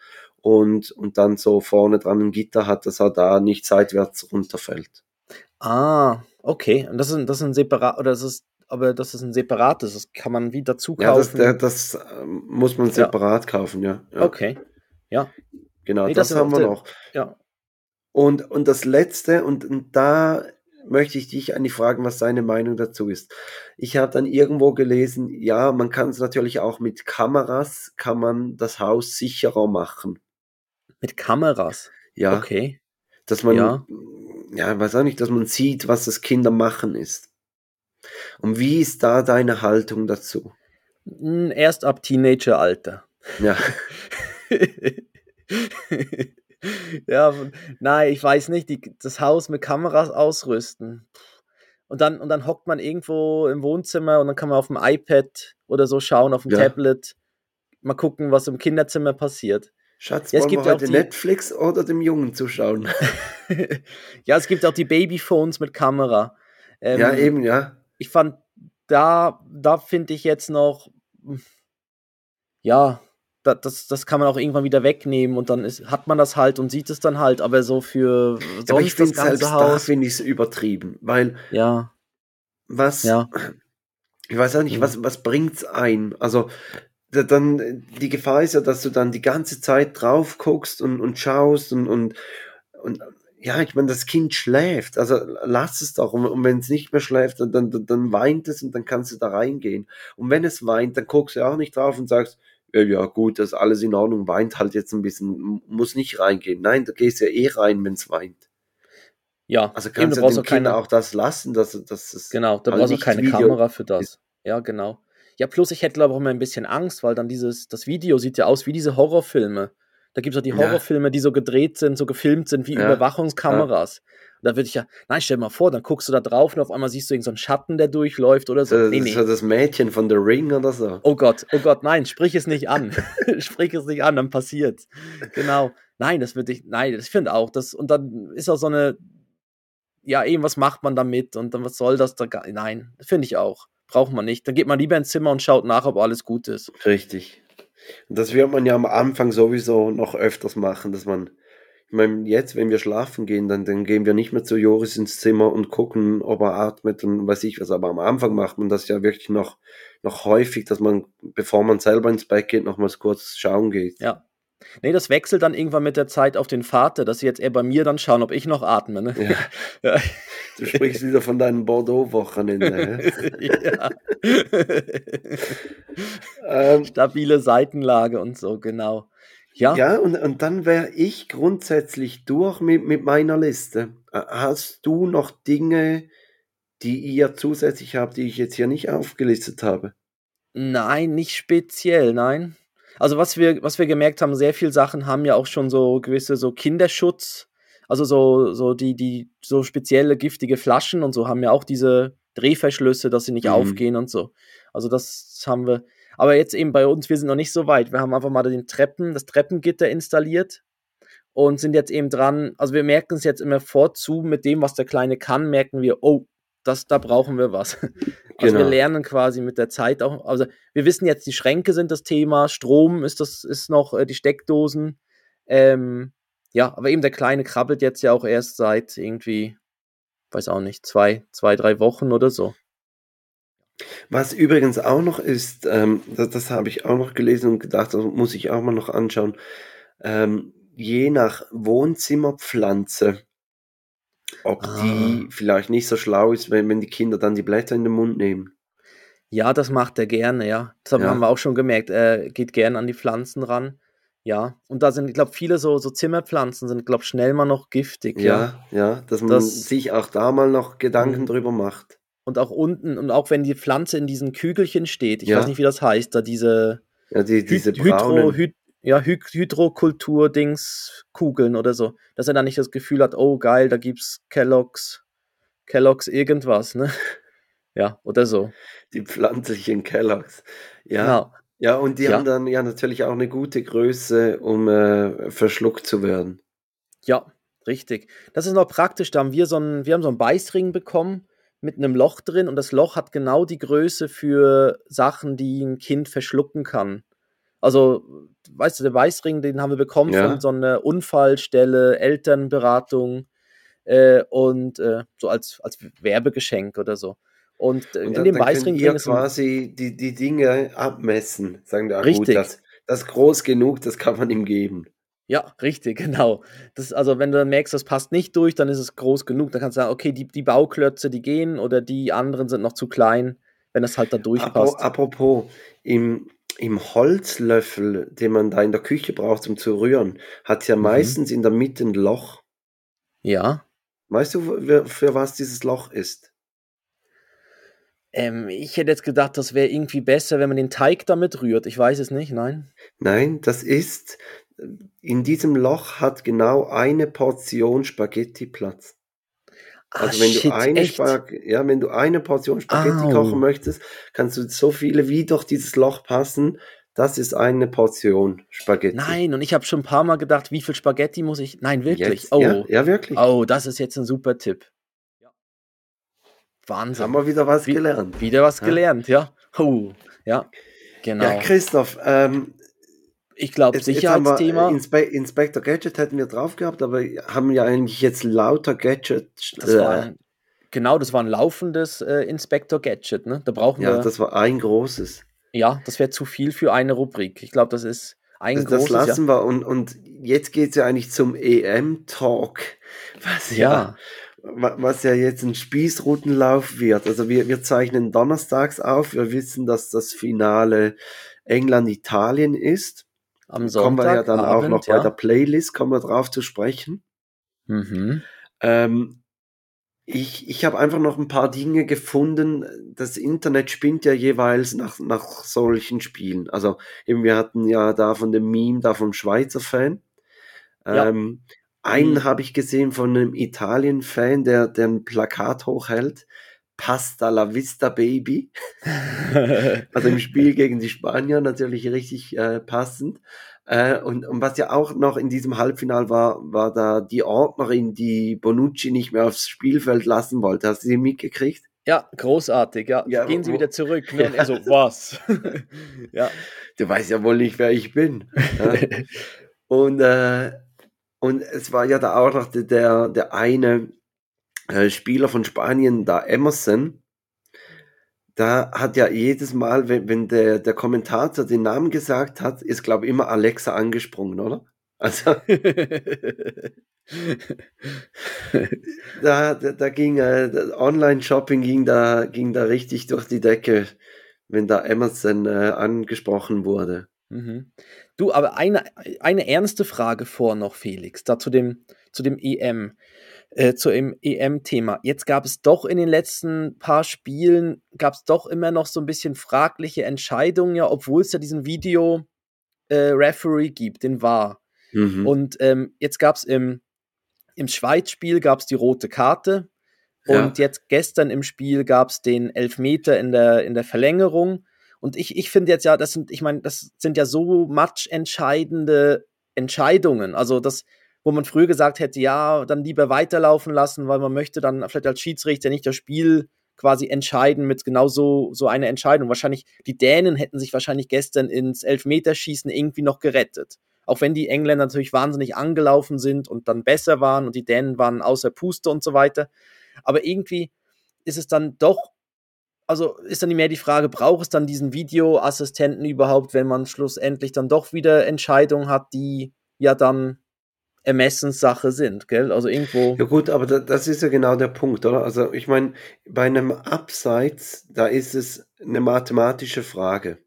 S2: und, und dann so vorne dran ein Gitter hat, dass er da nicht seitwärts runterfällt.
S1: Ah, okay. Und das ist, das ist ein separat, oder das ist, aber das ist ein separates, das kann man wie dazu kaufen.
S2: Ja, das, das, ähm, muss man separat ja. kaufen, ja. ja.
S1: Okay. Ja.
S2: Genau, nee, das, das haben wir noch.
S1: Ja.
S2: Und, und das letzte, und, und da möchte ich dich eigentlich fragen, was deine Meinung dazu ist. Ich habe dann irgendwo gelesen, ja, man kann es natürlich auch mit Kameras, kann man das Haus sicherer machen.
S1: Mit Kameras?
S2: Ja.
S1: Okay.
S2: Dass man, ja, ja weiß auch nicht, dass man sieht, was das Kinder machen ist. Und wie ist da deine Haltung dazu?
S1: Hm, erst ab Teenageralter.
S2: Ja.
S1: ja, nein, ich weiß nicht, die, das Haus mit Kameras ausrüsten. Und dann, und dann hockt man irgendwo im Wohnzimmer und dann kann man auf dem iPad oder so schauen, auf dem ja. Tablet, mal gucken, was im Kinderzimmer passiert.
S2: Schatz, ja, es gibt wir heute die... Netflix oder dem Jungen zuschauen?
S1: ja, es gibt auch die Babyphones mit Kamera.
S2: Ähm, ja, eben, ja.
S1: Ich fand, da, da finde ich jetzt noch, ja, da, das, das kann man auch irgendwann wieder wegnehmen und dann ist, hat man das halt und sieht es dann halt, aber so für
S2: sonst aber ich finde selbst Haus, da finde ich es übertrieben, weil
S1: ja,
S2: was,
S1: ja.
S2: ich weiß auch nicht, was, was bringt's ein? Also dann die Gefahr ist ja, dass du dann die ganze Zeit drauf guckst und, und schaust und, und, und ja, ich meine, das Kind schläft, also lass es doch. Und, und wenn es nicht mehr schläft, dann, dann, dann weint es und dann kannst du da reingehen. Und wenn es weint, dann guckst du auch nicht drauf und sagst, ja, ja gut, das ist alles in Ordnung, weint halt jetzt ein bisschen, muss nicht reingehen. Nein, du gehst ja eh rein, wenn es weint.
S1: Ja,
S2: also kannst du dem Kind keine, auch das lassen, dass, dass es
S1: Genau, da brauchst du keine Video Kamera für das. Ist. Ja, genau. Ja, plus ich hätte, glaube ich, auch immer ein bisschen Angst, weil dann dieses, das Video sieht ja aus wie diese Horrorfilme. Da gibt es auch die Horrorfilme, ja. die so gedreht sind, so gefilmt sind wie ja. Überwachungskameras. Und da würde ich ja, nein, stell dir mal vor, dann guckst du da drauf und auf einmal siehst du irgendeinen so Schatten, der durchläuft oder so.
S2: Das,
S1: nee, nee.
S2: ist ja das Mädchen von The Ring oder so.
S1: Oh Gott, oh Gott, nein, sprich es nicht an. sprich es nicht an, dann passiert's. Genau. Nein, das würde ich, nein, das finde auch, das, und dann ist auch so eine, ja, eben, was macht man damit und dann, was soll das da, nein, finde ich auch. Braucht man nicht. Dann geht man lieber ins Zimmer und schaut nach, ob alles gut ist.
S2: Richtig. Und das wird man ja am Anfang sowieso noch öfters machen, dass man, ich meine, jetzt, wenn wir schlafen gehen, dann, dann gehen wir nicht mehr zu Joris ins Zimmer und gucken, ob er atmet und weiß ich was. Aber am Anfang macht man das ja wirklich noch, noch häufig, dass man, bevor man selber ins Bett geht, nochmals kurz schauen geht.
S1: Ja. Nee, das wechselt dann irgendwann mit der Zeit auf den Vater, dass sie jetzt eher bei mir dann schauen, ob ich noch atme. Ne?
S2: Ja.
S1: Ja.
S2: Du sprichst wieder von deinem Bordeaux-Wochenende.
S1: ja.
S2: ähm,
S1: Stabile Seitenlage und so, genau. Ja,
S2: ja, und, und dann wäre ich grundsätzlich durch mit, mit meiner Liste. Äh, Hast du noch Dinge, die ihr zusätzlich habt, die ich jetzt hier nicht aufgelistet habe?
S1: nein, nicht speziell, nein. Also was wir, was wir gemerkt haben, sehr viele Sachen haben ja auch schon so gewisse so Kinderschutz, also so, so die, die, so spezielle giftige Flaschen und so haben ja auch diese Drehverschlüsse, dass sie nicht
S2: Mhm.
S1: aufgehen und so. Also das haben wir. Aber jetzt eben bei uns, wir sind noch nicht so weit. Wir haben einfach mal den Treppen, das Treppengitter installiert und sind jetzt eben dran, also wir merken es jetzt immer vorzu, mit dem, was der Kleine kann, merken wir, oh, das, da brauchen wir was. Also wir
S2: Genau.
S1: lernen quasi mit der Zeit auch, also wir wissen jetzt, die Schränke sind das Thema, Strom ist das, ist noch äh, die Steckdosen. Ähm, ja, aber eben der Kleine krabbelt jetzt ja auch erst seit irgendwie, weiß auch nicht, zwei, zwei, drei Wochen oder so.
S2: Was übrigens auch noch ist, ähm, das, das habe ich auch noch gelesen und gedacht, das muss ich auch mal noch anschauen. Ähm, je nach Wohnzimmerpflanze, ob
S1: Ah.
S2: die vielleicht nicht so schlau ist, wenn, wenn die Kinder dann die Blätter in den Mund nehmen.
S1: Ja, das macht er gerne, ja. Das haben
S2: Ja.
S1: haben wir auch schon gemerkt. Er geht gerne an die Pflanzen ran. Ja. Und da sind, ich glaube, viele so, so Zimmerpflanzen sind, glaube schnell mal noch giftig, ja.
S2: Ja, ja, dass man
S1: Das-
S2: sich auch da mal noch Gedanken
S1: Mhm.
S2: drüber macht.
S1: Und auch unten, und auch wenn die Pflanze in diesen Kügelchen steht, ich
S2: Ja.
S1: weiß nicht, wie das heißt, da diese
S2: Ja, die, diese
S1: Hyd Hydro,
S2: braunen.
S1: Ja, Hy Hydrokultur-Dings, Kugeln oder so. Dass er dann nicht das Gefühl hat, oh geil, da gibt's Kellogg's, Kellogg's irgendwas, ne? Ja, oder so.
S2: die pflanzlichen Kelloggs. Ja,
S1: Genau.
S2: ja, und die
S1: Ja.
S2: haben dann ja natürlich auch eine gute Größe, um äh, verschluckt zu werden.
S1: Ja, richtig. Das ist noch praktisch. Da haben wir so einen, wir haben so einen Beißring bekommen mit einem Loch drin und das Loch hat genau die Größe für Sachen, die ein Kind verschlucken kann. Also, weißt du, der Beißring, den haben wir bekommen
S2: Ja.
S1: von so einer Unfallstelle, Elternberatung äh, und äh, so als, als Werbegeschenk oder so. Und, äh,
S2: Und
S1: in dem ist ein,
S2: quasi die, die Dinge abmessen. Sagen wir, ah, gut,
S1: Richtig.
S2: das, das ist groß genug, das kann man ihm geben.
S1: Ja, richtig, genau. Das, also, wenn du dann merkst, das passt nicht durch, dann ist es groß genug. Dann kannst du sagen, okay, die, die Bauklötze, die gehen oder die anderen sind noch zu klein, wenn das halt da durchpasst.
S2: Apropos, im, im Holzlöffel, den man da in der Küche braucht, um zu rühren, hat ja
S1: Mhm.
S2: meistens in der Mitte ein Loch.
S1: Ja.
S2: Weißt du, für, was dieses Loch ist?
S1: Ähm, ich hätte jetzt gedacht, das wäre irgendwie besser, wenn man den Teig damit rührt. Ich weiß es nicht, nein.
S2: Nein, das ist, in diesem Loch hat genau eine Portion Spaghetti Platz.
S1: Ah,
S2: Also wenn
S1: shit,
S2: du eine? Spag ja, wenn du eine Portion Spaghetti
S1: Au.
S2: kochen möchtest, kannst du so viele wie durch dieses Loch passen. Das ist eine Portion Spaghetti.
S1: Nein, und ich habe schon ein paar Mal gedacht, wie viel Spaghetti muss ich. Nein, wirklich.
S2: Jetzt,
S1: oh.
S2: ja, ja, wirklich.
S1: oh, das ist jetzt ein super Tipp. Wahnsinn.
S2: Haben wir wieder was
S1: Wie-
S2: gelernt.
S1: Wieder was
S2: Ja.
S1: gelernt, ja. Oh, ja. Genau.
S2: Ja, Christoph, ähm,
S1: ich glaube, Sicherheitsthema.
S2: äh, Inspe Inspector Gadget hätten wir drauf gehabt, aber haben ja eigentlich jetzt lauter Gadgets.
S1: Das
S2: äh,
S1: war ein, genau, das war ein laufendes äh, Inspector Gadget, ne? Da brauchen
S2: ja,
S1: wir.
S2: das war ein großes.
S1: ja, das wäre zu viel für eine Rubrik. Ich glaube, das ist ein
S2: Das, das
S1: großes.
S2: lassen wir und, und jetzt geht es ja eigentlich zum EM-Talk, was
S1: ja.
S2: ja,
S1: ja.
S2: wa- was ja jetzt ein Spießrutenlauf wird. Also wir, wir zeichnen donnerstags auf, wir wissen, dass das Finale England-Italien ist.
S1: Am
S2: kommen wir ja
S1: Sonntag.
S2: dann auch noch
S1: ja.
S2: bei der Playlist, kommen wir drauf zu sprechen.
S1: Mhm.
S2: Ähm, ich ich habe einfach noch ein paar Dinge gefunden. Das Internet spinnt ja jeweils nach, nach solchen Spielen. Also eben, wir hatten ja da von dem Meme, da vom Schweizer Fan.
S1: Ja.
S2: Ähm, einen mhm. habe ich gesehen von einem Italien-Fan, der, der ein Plakat hochhält. Pasta la Vista Baby. also im Spiel gegen die Spanier natürlich richtig äh, passend. Äh, und, und was ja auch noch in diesem Halbfinal war, war da die Ordnerin, die Bonucci nicht mehr aufs Spielfeld lassen wollte. Hast du sie mitgekriegt?
S1: Ja, großartig, ja. ja Gehen Sie wieder zurück. Ne? Und er so, was?
S2: ja. Du weißt ja wohl nicht, wer ich bin. Ja? und, äh, und es war ja da auch noch der, der eine äh, Spieler von Spanien, da Emerson, da hat ja jedes Mal, wenn, wenn der, der Kommentator den Namen gesagt hat, ist, glaube ich, immer Alexa angesprungen, oder? Also da, da, da, ging äh, Online-Shopping ging da, ging da richtig durch die Decke, wenn da Amazon äh, angesprochen wurde.
S1: Mhm. Du, aber eine, eine ernste Frage vor noch, Felix, da zu dem, zu dem EM äh, zu dem EM-Thema. Jetzt gab es doch in den letzten paar Spielen, gab es doch immer noch so ein bisschen fragliche Entscheidungen, ja, obwohl es ja diesen Video-Referee äh, gibt, den war. Mhm. Und ähm, jetzt gab es im, im Schweiz-Spiel gab es die rote Karte. Und ja. jetzt gestern im Spiel gab es den Elfmeter in der, in der Verlängerung. Und ich, ich finde jetzt ja, das sind, ich meine, das sind ja so matchentscheidende Entscheidungen. Also das, wo man früher gesagt hätte, ja, dann lieber weiterlaufen lassen, weil man möchte dann vielleicht als Schiedsrichter nicht das Spiel quasi entscheiden mit genau so, so einer Entscheidung. Wahrscheinlich, die Dänen hätten sich wahrscheinlich gestern ins Elfmeterschießen irgendwie noch gerettet. Auch wenn die Engländer natürlich wahnsinnig angelaufen sind und dann besser waren und die Dänen waren außer Puste und so weiter. Aber irgendwie ist es dann doch, also ist dann mehr die Frage, braucht es dann diesen Videoassistenten überhaupt, wenn man schlussendlich dann doch wieder Entscheidungen hat, die ja dann Ermessenssache sind, gell? Also irgendwo.
S2: Ja gut, aber da, das ist ja genau der Punkt, oder? Also ich meine, bei einem Abseits, da ist es eine mathematische Frage.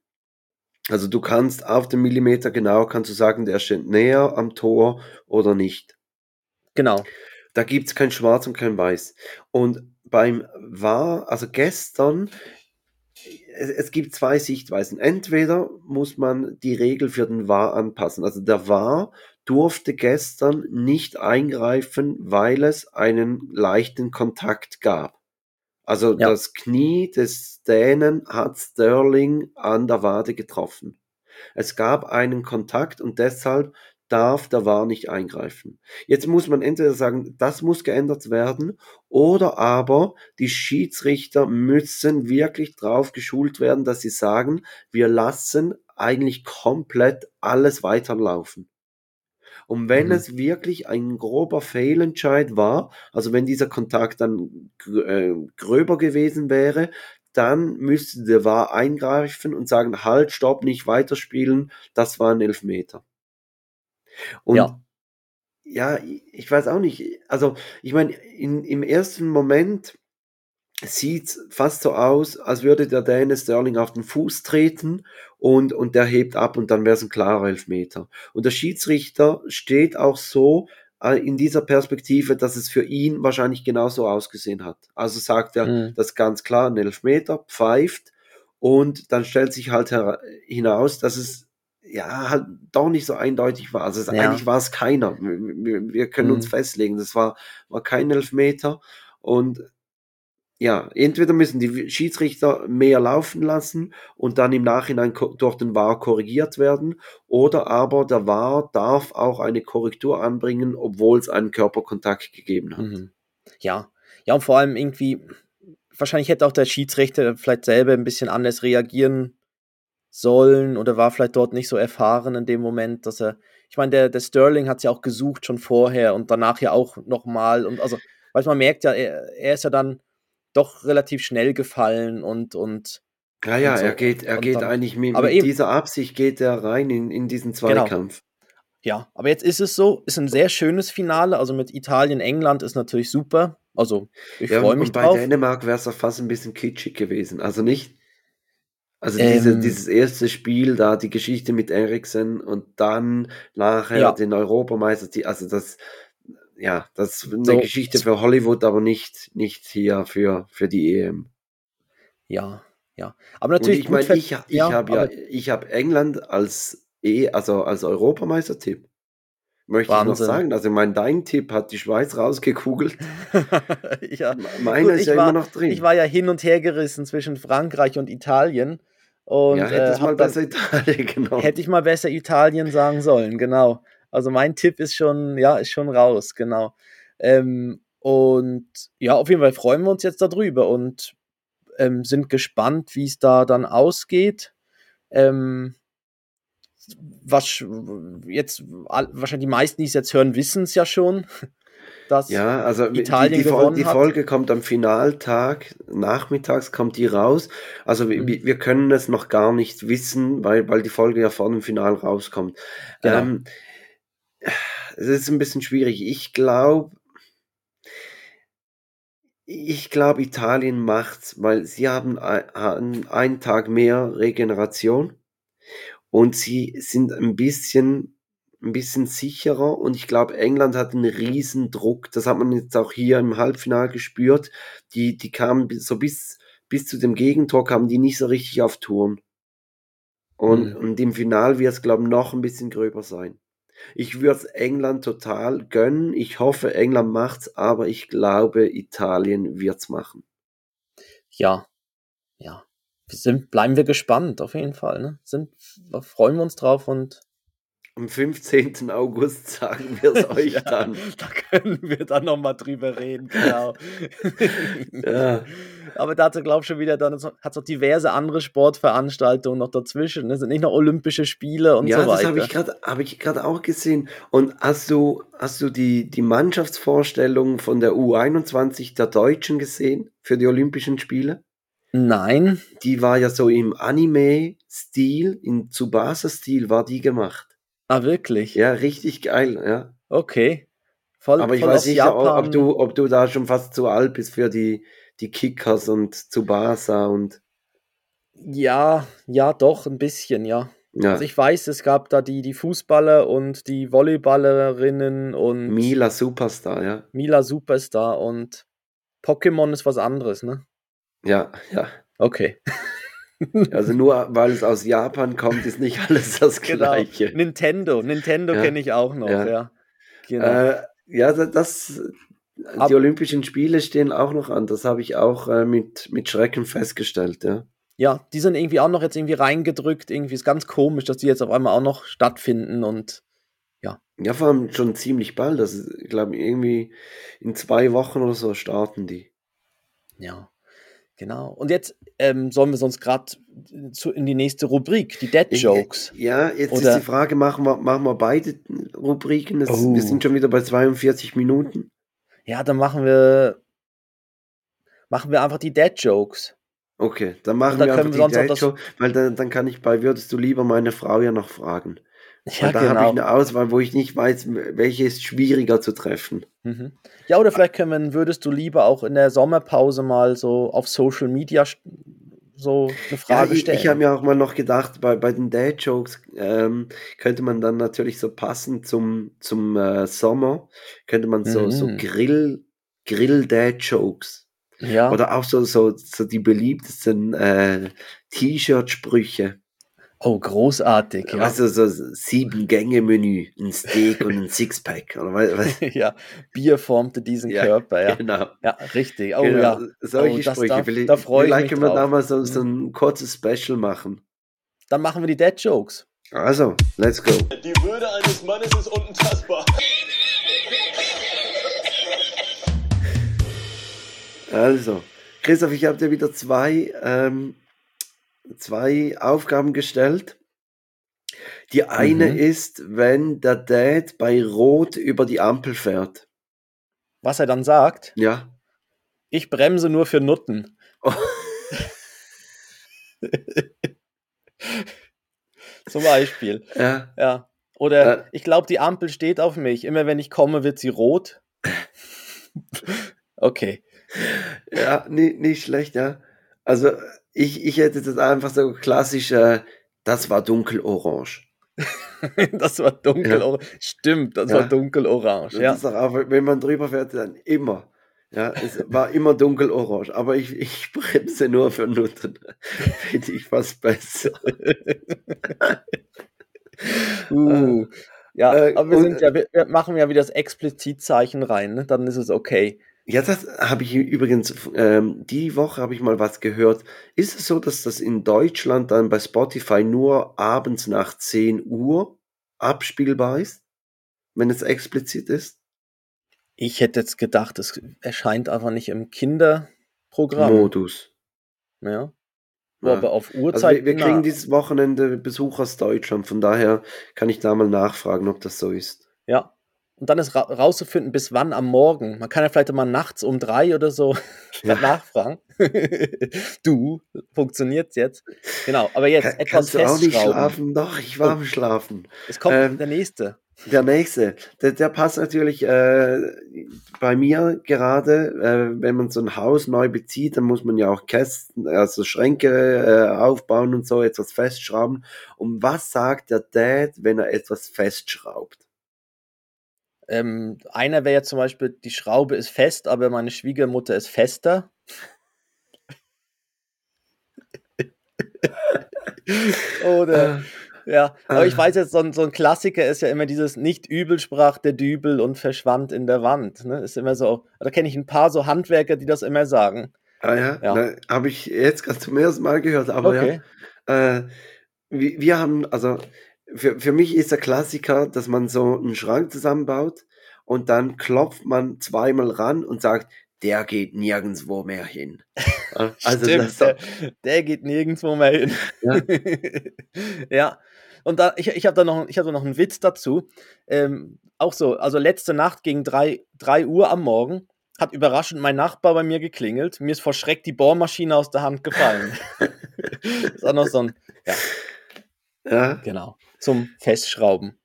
S2: Also du kannst auf den Millimeter genau, kannst du sagen, der steht näher am Tor oder nicht.
S1: Genau.
S2: Da gibt's kein Schwarz und kein Weiß. Und beim war, also gestern, es, es, gibt zwei Sichtweisen. Entweder muss man die Regel für den War anpassen. Also der War durfte gestern nicht eingreifen, weil es einen leichten Kontakt gab. Also ja. das Knie des Dänen hat Sterling an der Wade getroffen. Es gab einen Kontakt und deshalb darf der VAR nicht eingreifen. Jetzt muss man entweder sagen, das muss geändert werden, oder aber die Schiedsrichter müssen wirklich drauf geschult werden, dass sie sagen, wir lassen eigentlich komplett alles weiterlaufen. Und wenn mhm. es wirklich ein grober Fehlentscheid war, also wenn dieser Kontakt dann äh, gröber gewesen wäre, dann müsste der VAR eingreifen und sagen, halt, stopp, nicht weiterspielen, das war ein Elfmeter. Und ja, ja ich weiß auch nicht, also ich meine, im ersten Moment sieht fast so aus, als würde der Däne Sterling auf den Fuß treten und, und der hebt ab und dann wäre es ein klarer Elfmeter. Und der Schiedsrichter steht auch so äh, in dieser Perspektive, dass es für ihn wahrscheinlich genauso ausgesehen hat. Also sagt er, mhm. das ganz klar ein Elfmeter, pfeift und dann stellt sich halt hinaus, dass es ja halt doch nicht so eindeutig war. Also ja. eigentlich war es keiner. Wir, wir können mhm. uns festlegen, das war, war kein Elfmeter und ja, entweder müssen die Schiedsrichter mehr laufen lassen und dann im Nachhinein durch den VAR korrigiert werden, oder aber der VAR darf auch eine Korrektur anbringen, obwohl es einen Körperkontakt gegeben hat. Mhm.
S1: Ja, ja, und vor allem irgendwie, wahrscheinlich hätte auch der Schiedsrichter vielleicht selber ein bisschen anders reagieren sollen oder war vielleicht dort nicht so erfahren in dem Moment, dass er, ich meine, der, der Sterling hat es ja auch gesucht schon vorher und danach ja auch nochmal und also, weil man merkt ja, er, er ist ja dann doch relativ schnell gefallen und und
S2: ja, ja, so. er geht, er geht dann, eigentlich mit, mit eben, dieser Absicht geht er rein in, in diesen genau. Zweikampf. Genau.
S1: Ja, aber jetzt ist es so, ist ein sehr schönes Finale, also mit Italien, England ist natürlich super. Also ich ja, freue mich und
S2: bei
S1: drauf.
S2: Dänemark wäre es auch fast ein bisschen kitschig gewesen. Also nicht, also diese, ähm, dieses erste Spiel da, die Geschichte mit Eriksen und dann nachher ja. den Europameister, also das, ja, das ist eine so, Geschichte für Hollywood, aber nicht, nicht hier für, für die EM.
S1: Ja, ja. Aber natürlich.
S2: Und ich meine, ich, ich ja, habe ja, ich habe England als E, also als Europameistertipp. möchte Wahnsinn. ich noch sagen. Also mein dein Tipp hat die Schweiz rausgekugelt.
S1: ja. Meiner ist ja war, immer noch drin. Ich war ja hin und her gerissen zwischen Frankreich und Italien. Und, ja,
S2: hätte äh, mal besser Italien genommen.
S1: Hätte ich mal besser Italien sagen sollen, genau. Also mein Tipp ist schon, ja, ist schon raus, genau. Ähm, und ja, auf jeden Fall freuen wir uns jetzt darüber und ähm, sind gespannt, wie es da dann ausgeht. Ähm, was jetzt wahrscheinlich die meisten, die es jetzt hören, wissen es ja schon.
S2: Dass ja, also Italien die, die, Folge, die Folge kommt am Finaltag, nachmittags kommt die raus. Also mhm. wir, wir, können es noch gar nicht wissen, weil, weil die Folge ja vor dem Final rauskommt. Genau. Ähm, es ist ein bisschen schwierig. Ich glaube, ich glaube, Italien macht's, weil sie haben einen Tag mehr Regeneration und sie sind ein bisschen, ein bisschen sicherer und ich glaube, England hat einen riesen Druck. Das hat man jetzt auch hier im Halbfinale gespürt. Die, die kamen so bis, bis zu dem Gegentor kamen die nicht so richtig auf Turm. Und, mhm. und im Final wird es, glaube ich, noch ein bisschen gröber sein. Ich würde es England total gönnen. Ich hoffe, England macht's, aber ich glaube, Italien wird's machen.
S1: Ja, ja sind, bleiben wir gespannt, auf jeden Fall. Ne? Sind, freuen wir uns drauf und
S2: am 15. August sagen wir es euch ja, dann.
S1: Da können wir dann nochmal drüber reden, genau. ja. Aber dazu glaube ich schon wieder, dann hat es noch diverse andere Sportveranstaltungen noch dazwischen. Es sind nicht noch Olympische Spiele und ja, so weiter.
S2: Ja, das habe ich gerade hab auch gesehen. Und hast du, hast du die, die Mannschaftsvorstellung von der U21 der Deutschen gesehen für die Olympischen Spiele?
S1: Nein.
S2: Die war ja so im Anime-Stil, im Tsubasa-Stil war die gemacht.
S1: Ah, wirklich?
S2: Ja, richtig geil, ja.
S1: Okay.
S2: Voll, Aber ich weiß nicht, ob du, ob du da schon fast zu alt bist für die, die Kickers und Tsubasa und.
S1: Ja, ja, doch, ein bisschen, ja. ja. Also ich weiß, es gab da die, die Fußballer und die Volleyballerinnen und.
S2: Mila Superstar, ja.
S1: Mila Superstar und Pokémon ist was anderes, ne?
S2: Ja, ja.
S1: Okay.
S2: Also nur weil es aus Japan kommt, ist nicht alles das genau. Gleiche.
S1: Genau. Nintendo, Nintendo ja. kenne ich auch noch, ja. Ja,
S2: genau. äh, ja das, die Olympischen Spiele stehen auch noch an. Das habe ich auch äh, mit, mit Schrecken festgestellt, ja.
S1: Ja, die sind irgendwie auch noch jetzt irgendwie reingedrückt. Irgendwie ist ganz komisch, dass die jetzt auf einmal auch noch stattfinden und ja.
S2: Ja, vor allem schon ziemlich bald. Das ist, ich glaube, irgendwie in zwei Wochen oder so starten die.
S1: Ja. Genau. Und jetzt ähm, sollen wir sonst gerade in die nächste Rubrik, die Dead Jokes.
S2: Ja, jetzt Oder ist die Frage, machen wir, machen wir beide Rubriken? Das, oh. Wir sind schon wieder bei 42 Minuten.
S1: Ja, dann machen wir machen wir einfach die Dead Jokes.
S2: Okay, dann machen dann wir einfach die Dead Jokes, weil dann, dann kann ich bei Würdest du lieber meine Frau ja noch fragen. Ja, da genau. habe ich eine Auswahl, wo ich nicht weiß, welche ist schwieriger zu treffen.
S1: Mhm. Ja, oder vielleicht können würdest du lieber auch in der Sommerpause mal so auf Social Media so eine Frage ja, stellen.
S2: Ich, ich habe mir auch mal noch gedacht, bei, bei den Dad-Jokes ähm, könnte man dann natürlich so passend zum, zum äh, Sommer, könnte man so, mhm. so Grill, Grill-Dad-Jokes. Ja. Oder auch so, so, so die beliebtesten äh, T-Shirt-Sprüche.
S1: Oh, großartig.
S2: Ja. Also so sieben Gänge Menü, ein Steak und ein Sixpack. Oder was?
S1: ja, Bier formte diesen ja, Körper. Ja,
S2: genau.
S1: Ja, richtig. Oh genau. ja.
S2: Solche
S1: oh,
S2: Sprüche. Da, vielleicht, da freue ich vielleicht können wir da mal so, so ein kurzes Special machen.
S1: Dann machen wir die Dead Jokes.
S2: Also, let's go.
S4: Die Würde eines Mannes ist untastbar.
S2: Also, Christoph, ich habe dir wieder zwei ähm, zwei Aufgaben gestellt. Die eine mhm. ist, wenn der Dad bei Rot über die Ampel fährt.
S1: Was er dann sagt?
S2: Ja.
S1: Ich bremse nur für Nutten. Oh. Zum Beispiel.
S2: Ja.
S1: ja. Oder äh. ich glaube, die Ampel steht auf mich. Immer wenn ich komme, wird sie rot. okay.
S2: Ja, nie, nicht schlecht, ja. Also ich, ich hätte das einfach so klassisch, äh, das war dunkelorange.
S1: das war dunkelorange. Ja. Stimmt, das ja. war dunkelorange.
S2: Ja. Das ist auch, wenn man drüber fährt, dann immer. Ja, es war immer dunkelorange, aber ich, ich bremse nur für Nutten. Finde ich was besser.
S1: uh, Ja,
S2: Äh,
S1: aber wir,
S2: und-
S1: sind ja, wir machen ja wieder das Explizitzeichen rein, ne? dann ist es okay.
S2: Ja, das habe ich übrigens, ähm, die Woche habe ich mal was gehört. Ist es so, dass das in Deutschland dann bei Spotify nur abends nach 10 Uhr abspielbar ist? Wenn es explizit ist?
S1: Ich hätte jetzt gedacht, es erscheint einfach nicht im Kinderprogramm.
S2: Modus.
S1: Ja.
S2: Ja.
S1: aber auf
S2: Also
S1: Uhrzeit.
S2: wir, wir kriegen dieses Wochenende Besuch aus Deutschland, von daher kann ich da mal nachfragen, ob das so ist.
S1: Ja. Und dann ist ra rauszufinden, bis wann am Morgen. Man kann ja vielleicht mal nachts um drei oder so
S2: Ja.
S1: nachfragen. du, funktioniert's jetzt? Genau, aber jetzt
S2: Ka-
S1: etwas
S2: Kannst du auch nicht schlafen? Doch, ich war
S1: Oh.
S2: am Schlafen.
S1: Es kommt
S2: Ähm,
S1: der nächste.
S2: Der nächste, der, der passt natürlich äh, bei mir gerade, äh, wenn man so ein Haus neu bezieht, dann muss man ja auch Kästen, also Schränke äh, aufbauen und so, etwas festschrauben. Und was sagt der Dad, wenn er etwas festschraubt?
S1: Ähm, einer wäre jetzt zum Beispiel, die Schraube ist fest, aber meine Schwiegermutter ist fester. Oder, ja, aber ich
S2: äh.
S1: weiß jetzt, so ein, so ein Klassiker ist ja immer dieses nicht übel sprach der Dübel und verschwand in der Wand. Ne? Ist immer so, da kenne ich ein paar so Handwerker, die das immer sagen.
S2: Ah ja,
S1: Ja.
S2: habe ich jetzt gerade zum ersten Mal gehört, aber
S1: Okay.
S2: ja. Äh, wir, wir haben, also für, für mich ist der Klassiker, dass man so einen Schrank zusammenbaut und dann klopft man zweimal ran und sagt, der geht nirgendwo mehr hin. Also
S1: Stimmt,
S2: das,
S1: der, der geht nirgendwo mehr hin.
S2: Ja.
S1: ja. Und da, ich, ich habe da noch, ich hab da noch einen Witz dazu. Ähm, auch so, also letzte Nacht gegen 3, drei Uhr am Morgen hat überraschend mein Nachbar bei mir geklingelt. Mir ist vor Schreck die Bohrmaschine aus der Hand gefallen. ist auch noch so ein, ja,
S2: ja,
S1: genau, zum Festschrauben.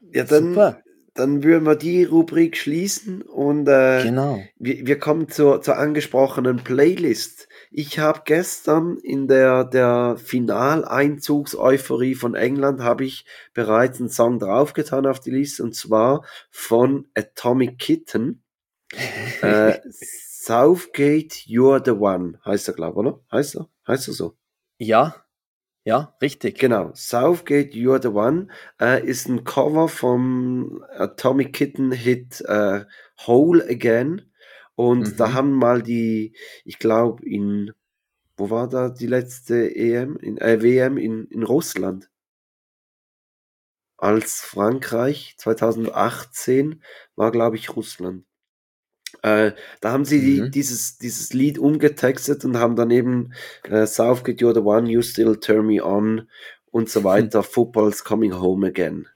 S2: ja dann,
S1: Super,
S2: dann würden wir die Rubrik schließen und äh,
S1: genau.
S2: wir, wir kommen zur, zur angesprochenen Playlist. Ich habe gestern in der, der Finaleinzugs-Euphorie von England habe ich bereits einen Song draufgetan auf die Liste und zwar von Atomic Kitten. äh, Southgate, You're the One, heißt er, glaube ich, oder? Heißt er? Heißt er so?
S1: Ja, ja, richtig.
S2: Genau, Southgate, You're the One äh, ist ein Cover vom Atomic Kitten Hit äh, Whole Again. Und
S1: Mhm.
S2: da haben mal die, ich glaube, in, wo war da die letzte EM? In, äh, WM in, in Russland. Als Frankreich 2018 war, glaube ich, Russland. Äh, da haben sie die,
S1: Mhm.
S2: dieses, dieses Lied umgetextet und haben dann eben äh, Southgate, You're the One, You Still Turn Me On und so weiter. Football's Coming Home Again.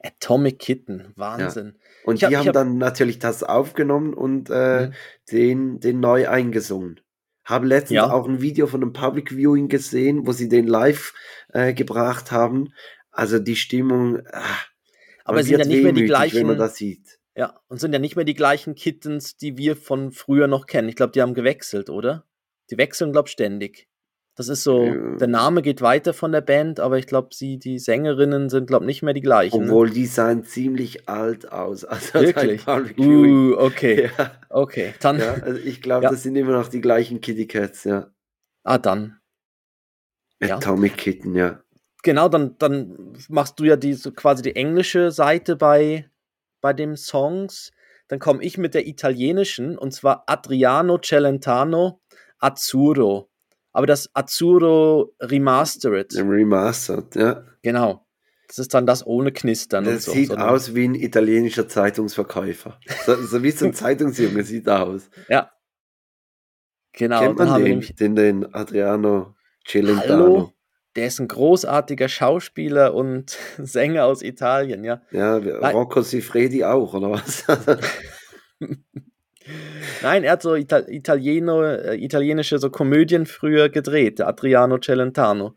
S1: Atomic Kitten, Wahnsinn.
S2: Und
S1: Ich hab-
S2: die haben
S1: hab-
S2: dann natürlich das aufgenommen und äh,
S1: Mhm.
S2: den, den neu eingesungen. Habe letztens
S1: Ja.
S2: auch ein Video von einem Public Viewing gesehen, wo sie den live äh, gebracht haben. Also die Stimmung, ah,
S1: Aber es sind ja nicht mehr die
S2: wehmütig, wenn
S1: gleichen,
S2: man das sieht.
S1: Ja, und sind ja nicht mehr die gleichen Kittens, die wir von früher noch kennen. Ich glaube, die haben gewechselt, oder? Die wechseln, glaube ich, ständig. Das ist so,
S2: Ja.
S1: der Name geht weiter von der Band, aber ich glaube, sie, die Sängerinnen sind, glaube ich, nicht mehr die gleichen. ne?
S2: Obwohl die sahen ziemlich alt aus. Also
S1: Wirklich? Uh, okay,
S2: Ja,
S1: okay. Dann,
S2: ja, also ich glaube, das sind immer noch die gleichen Kitty Cats, ja.
S1: ah, dann. Ja.
S2: Atomic Kitten, ja.
S1: Genau, dann, dann machst du ja die, so quasi die englische Seite bei, bei den Songs. Dann komme ich mit der italienischen, und zwar Adriano Celentano Azzurro. Aber das Azzurro Remastered.
S2: Remastered, ja.
S1: Genau. Das ist dann das ohne Knistern und
S2: Das
S1: so.
S2: sieht
S1: sondern-
S2: aus wie ein italienischer Zeitungsverkäufer. So, so wie so ein Zeitungsjunge sieht er aus.
S1: Ja. Genau.
S2: Kennt
S1: dann
S2: man den, den, den Adriano Celentano?
S1: Hallo? Der ist ein großartiger Schauspieler und Sänger aus Italien, ja.
S2: Ja. Rocco Siffredi auch, oder was?
S1: Nein, er hat so Ital Italieno, äh, italienische so Komödien früher gedreht, Adriano Celentano.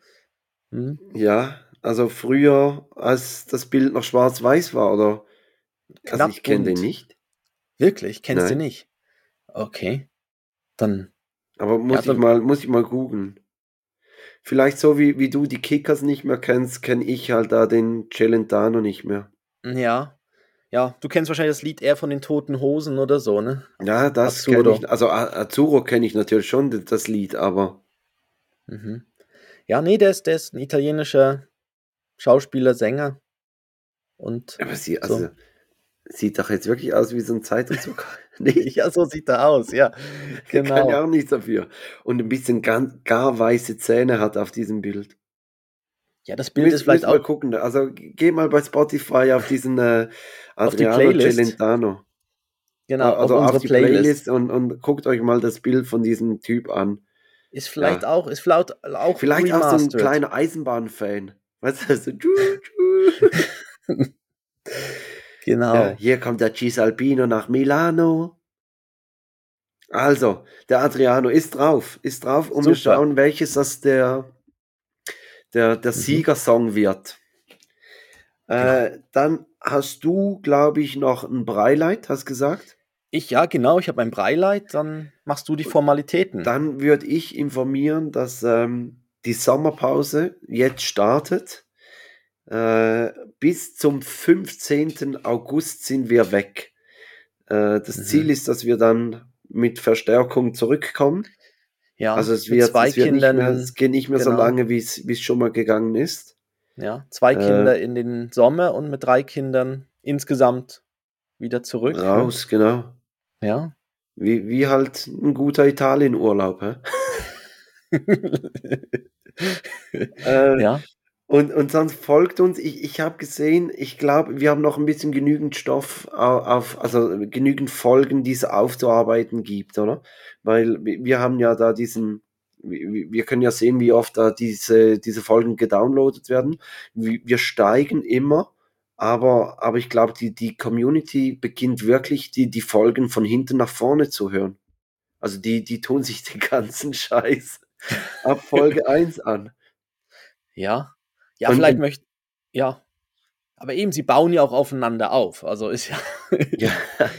S1: Hm?
S2: ja, also früher, als das Bild noch schwarz-weiß war, oder? Also
S1: Knapp
S2: ich kenne den nicht,
S1: Wirklich? Kennst du
S2: Nein.
S1: nicht? Okay. Dann,
S2: aber muss
S1: Ja,
S2: ich mal, muss ich mal googeln. Vielleicht so wie, wie du die Kickers nicht mehr kennst, kenne ich halt da den Celentano nicht mehr.
S1: ja. Ja, du kennst wahrscheinlich das Lied eher von den Toten Hosen oder so, ne?
S2: Ja, das kenne ich. Also Azzurro kenne ich natürlich schon, das Lied, aber
S1: Mhm. Ja, nee, der ist, der ist ein italienischer Schauspieler, Sänger. Und
S2: Aber sie,
S1: so.
S2: Sieht doch jetzt wirklich aus wie so ein Zeitungsdrucker. nee,
S1: ja, so sieht er aus, ja.
S2: kann ja
S1: Genau.
S2: auch nichts dafür. Und ein bisschen ganz, gar weiße Zähne hat auf diesem Bild.
S1: Ja, das Bild
S2: Müsst,
S1: ist vielleicht
S2: müsst mal
S1: auch.
S2: gucken. Also geh mal bei Spotify auf diesen äh,
S1: Auf die
S2: Adriano
S1: Playlist.
S2: Celentano.
S1: Genau,
S2: also
S1: auf
S2: auf, die
S1: Playlist.
S2: Playlist, und, und guckt euch mal das Bild von diesem Typ an.
S1: Ist vielleicht
S2: Ja.
S1: auch, ist vielleicht auch
S2: Vielleicht auch so ein kleiner Eisenbahnfan. Weißt du, so, tschu, tschu.
S1: Genau.
S2: ja, hier kommt der Cisalpino nach Milano. Also, der Adriano ist drauf, ist drauf und wir
S1: Super.
S2: schauen, welches das der, der, der
S1: Mhm.
S2: Siegersong wird. Äh, dann hast du, glaube ich, noch ein Breileit, hast gesagt.
S1: Ich, ja, genau, ich habe ein Breileit, dann machst du die Formalitäten.
S2: Dann würde ich informieren, dass ähm, die Sommerpause jetzt startet. Äh, bis zum 15. August sind wir weg. Äh, das
S1: Mhm.
S2: Ziel ist, dass wir dann mit Verstärkung zurückkommen.
S1: ja,
S2: also es wird,
S1: zwei
S2: es wird
S1: Kindern,
S2: nicht mehr, es geht nicht mehr so
S1: genau.
S2: lange, wie es schon mal gegangen ist.
S1: ja, zwei
S2: Äh,
S1: Kinder in den Sommer und mit drei Kindern insgesamt wieder zurück.
S2: Raus, genau.
S1: Ja.
S2: Wie, wie halt ein guter Italienurlaub. Hä? Äh,
S1: ja.
S2: Und, und sonst folgt uns, ich, ich habe gesehen, ich glaube, wir haben noch ein bisschen genügend Stoff auf, also genügend Folgen, die es aufzuarbeiten gibt, oder? Weil wir haben ja da diesen, wir können ja sehen, wie oft da diese, diese Folgen gedownloadet werden. Wir wir steigen immer, aber, aber ich glaube, die, die Community beginnt wirklich, die, die Folgen von hinten nach vorne zu hören. Also die, die tun sich den ganzen Scheiß ab Folge 1 an.
S1: Ja. Ja,
S2: Und-
S1: vielleicht möchte. Ja. Aber eben, sie bauen ja auch aufeinander auf. Also ist ja.
S2: Ja.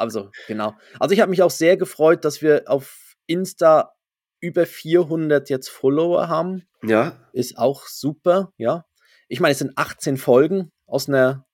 S1: Also, genau. Also ich habe mich auch sehr gefreut, dass wir auf Insta über 400 jetzt Follower haben.
S2: Ja,
S1: Ist auch super, ja. Ich meine, es sind 18 Folgen aus einer,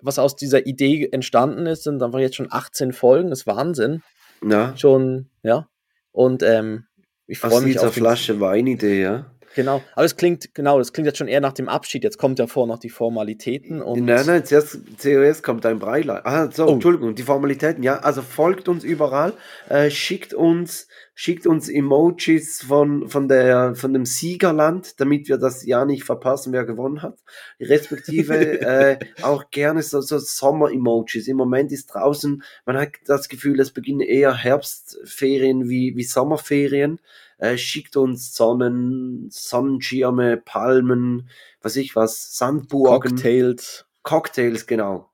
S1: was aus dieser Idee entstanden ist, sind einfach jetzt schon 18 Folgen. Das ist Wahnsinn.
S2: ja.
S1: Schon, ja. Und ähm, ich freue mich auf
S2: Flasche Weinidee, ja.
S1: Genau. Aber es klingt, genau, das klingt jetzt schon eher nach dem Abschied. Jetzt kommt ja vor noch die Formalitäten und
S2: nein, nein, zuerst, zuerst kommt ein Breileid. Ah, so,
S1: Oh.
S2: Entschuldigung, die Formalitäten, ja. Also folgt uns überall, äh, schickt uns, schickt uns Emojis von, von der, von dem Siegerland, damit wir das ja nicht verpassen, wer gewonnen hat. Respektive, äh, auch gerne so, so Sommer-Emojis. Im Moment ist draußen, man hat das Gefühl, es beginnen eher Herbstferien wie, wie Sommerferien. Äh, schickt uns Sonnen, Sonnenschirme, Palmen, was ich was, Sandburgen.
S1: Cocktails.
S2: Cocktails, genau.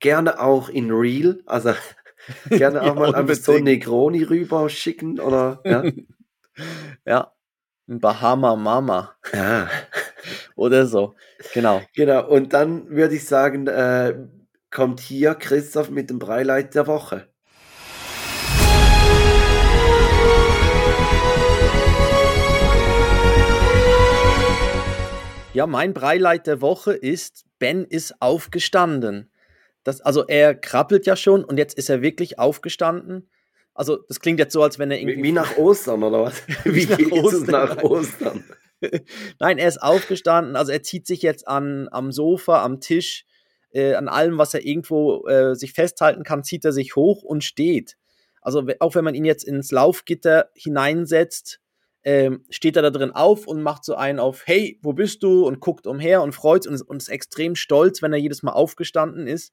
S2: Gerne auch in Real, also gerne auch
S1: Ja,
S2: mal einfach so. Negroni rüber schicken oder ja.
S1: ja. Ein Bahama Mama
S2: ja.
S1: oder so. Genau.
S2: Genau, und dann würde ich sagen, äh, kommt hier Christoph mit dem Breileit der Woche.
S1: Ja, mein Breileit der Woche ist, Ben ist aufgestanden. Das, also er krabbelt ja schon und jetzt ist er wirklich aufgestanden. Also das klingt jetzt so, als wenn er
S2: Wie,
S1: irgendwie...
S2: wie nach Ostern, oder was?
S1: Wie nach Ostern,
S2: nach. Ostern?
S1: Nein, er ist aufgestanden. Also er zieht sich jetzt an, am Sofa, am Tisch, äh, an allem, was er irgendwo äh, sich festhalten kann, zieht er sich hoch und steht. Also auch wenn man ihn jetzt ins Laufgitter hineinsetzt, ähm, steht er da drin auf und macht so einen auf, hey, wo bist du? Und guckt umher und freut sich und ist, und ist extrem stolz, wenn er jedes Mal aufgestanden ist.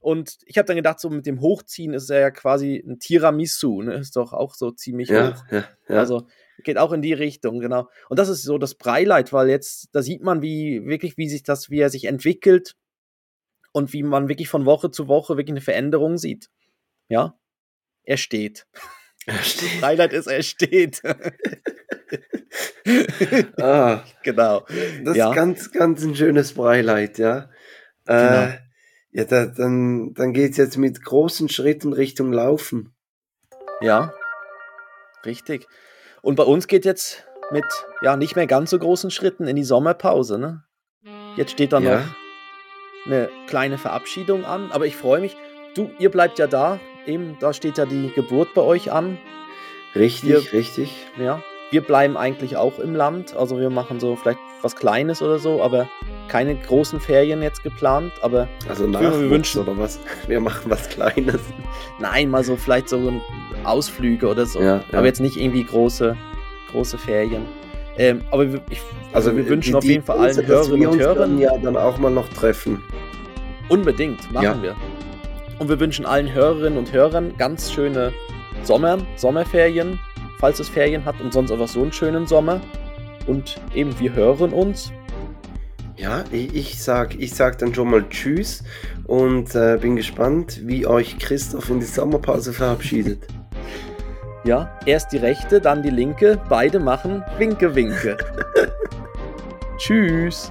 S1: Und ich habe dann gedacht, so mit dem Hochziehen ist er ja quasi ein Tiramisu, ne? Ist doch auch so ziemlich
S2: Ja,
S1: hoch.
S2: ja, ja.
S1: Also geht auch in die Richtung, genau. Und das ist so das Breileit, weil jetzt, da sieht man, wie wirklich, wie sich das, wie er sich entwickelt und wie man wirklich von Woche zu Woche wirklich eine Veränderung sieht. Ja, er steht.
S2: Verstehe.
S1: Breileit ist, er steht.
S2: Ah,
S1: genau.
S2: das
S1: Ja.
S2: ist ganz, ganz ein schönes Breileit, ja. Äh,
S1: Genau.
S2: Ja, da, dann, dann geht's jetzt mit großen Schritten Richtung Laufen.
S1: Ja, richtig. Und bei uns geht jetzt mit, ja, nicht mehr ganz so großen Schritten in die Sommerpause, ne? Jetzt steht da
S2: Ja.
S1: noch eine kleine Verabschiedung an, aber ich freue mich. Du, ihr bleibt ja da. Eben, da steht ja die Geburt bei euch an.
S2: Richtig,
S1: Wir-
S2: richtig.
S1: Ja, wir bleiben eigentlich auch im Land. Also wir machen so vielleicht was Kleines oder so, aber keine großen Ferien jetzt geplant. Aber
S2: Also
S1: wir
S2: Nachwuchs
S1: wünschen-
S2: oder was? Wir machen was Kleines.
S1: nein, mal so vielleicht so Ausflüge oder so.
S2: Ja, ja.
S1: Aber jetzt nicht irgendwie große, große Ferien. Ähm, aber wir, ich,
S2: Also
S1: wir wünschen
S2: die-
S1: auf jeden Fall allen Hörerinnen
S2: wir
S1: und Hörern
S2: ja dann auch mal noch treffen.
S1: unbedingt, machen
S2: Ja.
S1: wir. Und wir wünschen allen Hörerinnen und Hörern ganz schöne Sommer, Sommerferien, falls es Ferien hat und sonst einfach so einen schönen Sommer. Und eben, wir hören uns.
S2: Ja, ich, ich sag, ich sag dann schon mal Tschüss und äh, bin gespannt, wie euch Christoph in die Sommerpause verabschiedet.
S1: Ja, erst die rechte, dann die linke. Beide machen Winke, Winke. Tschüss.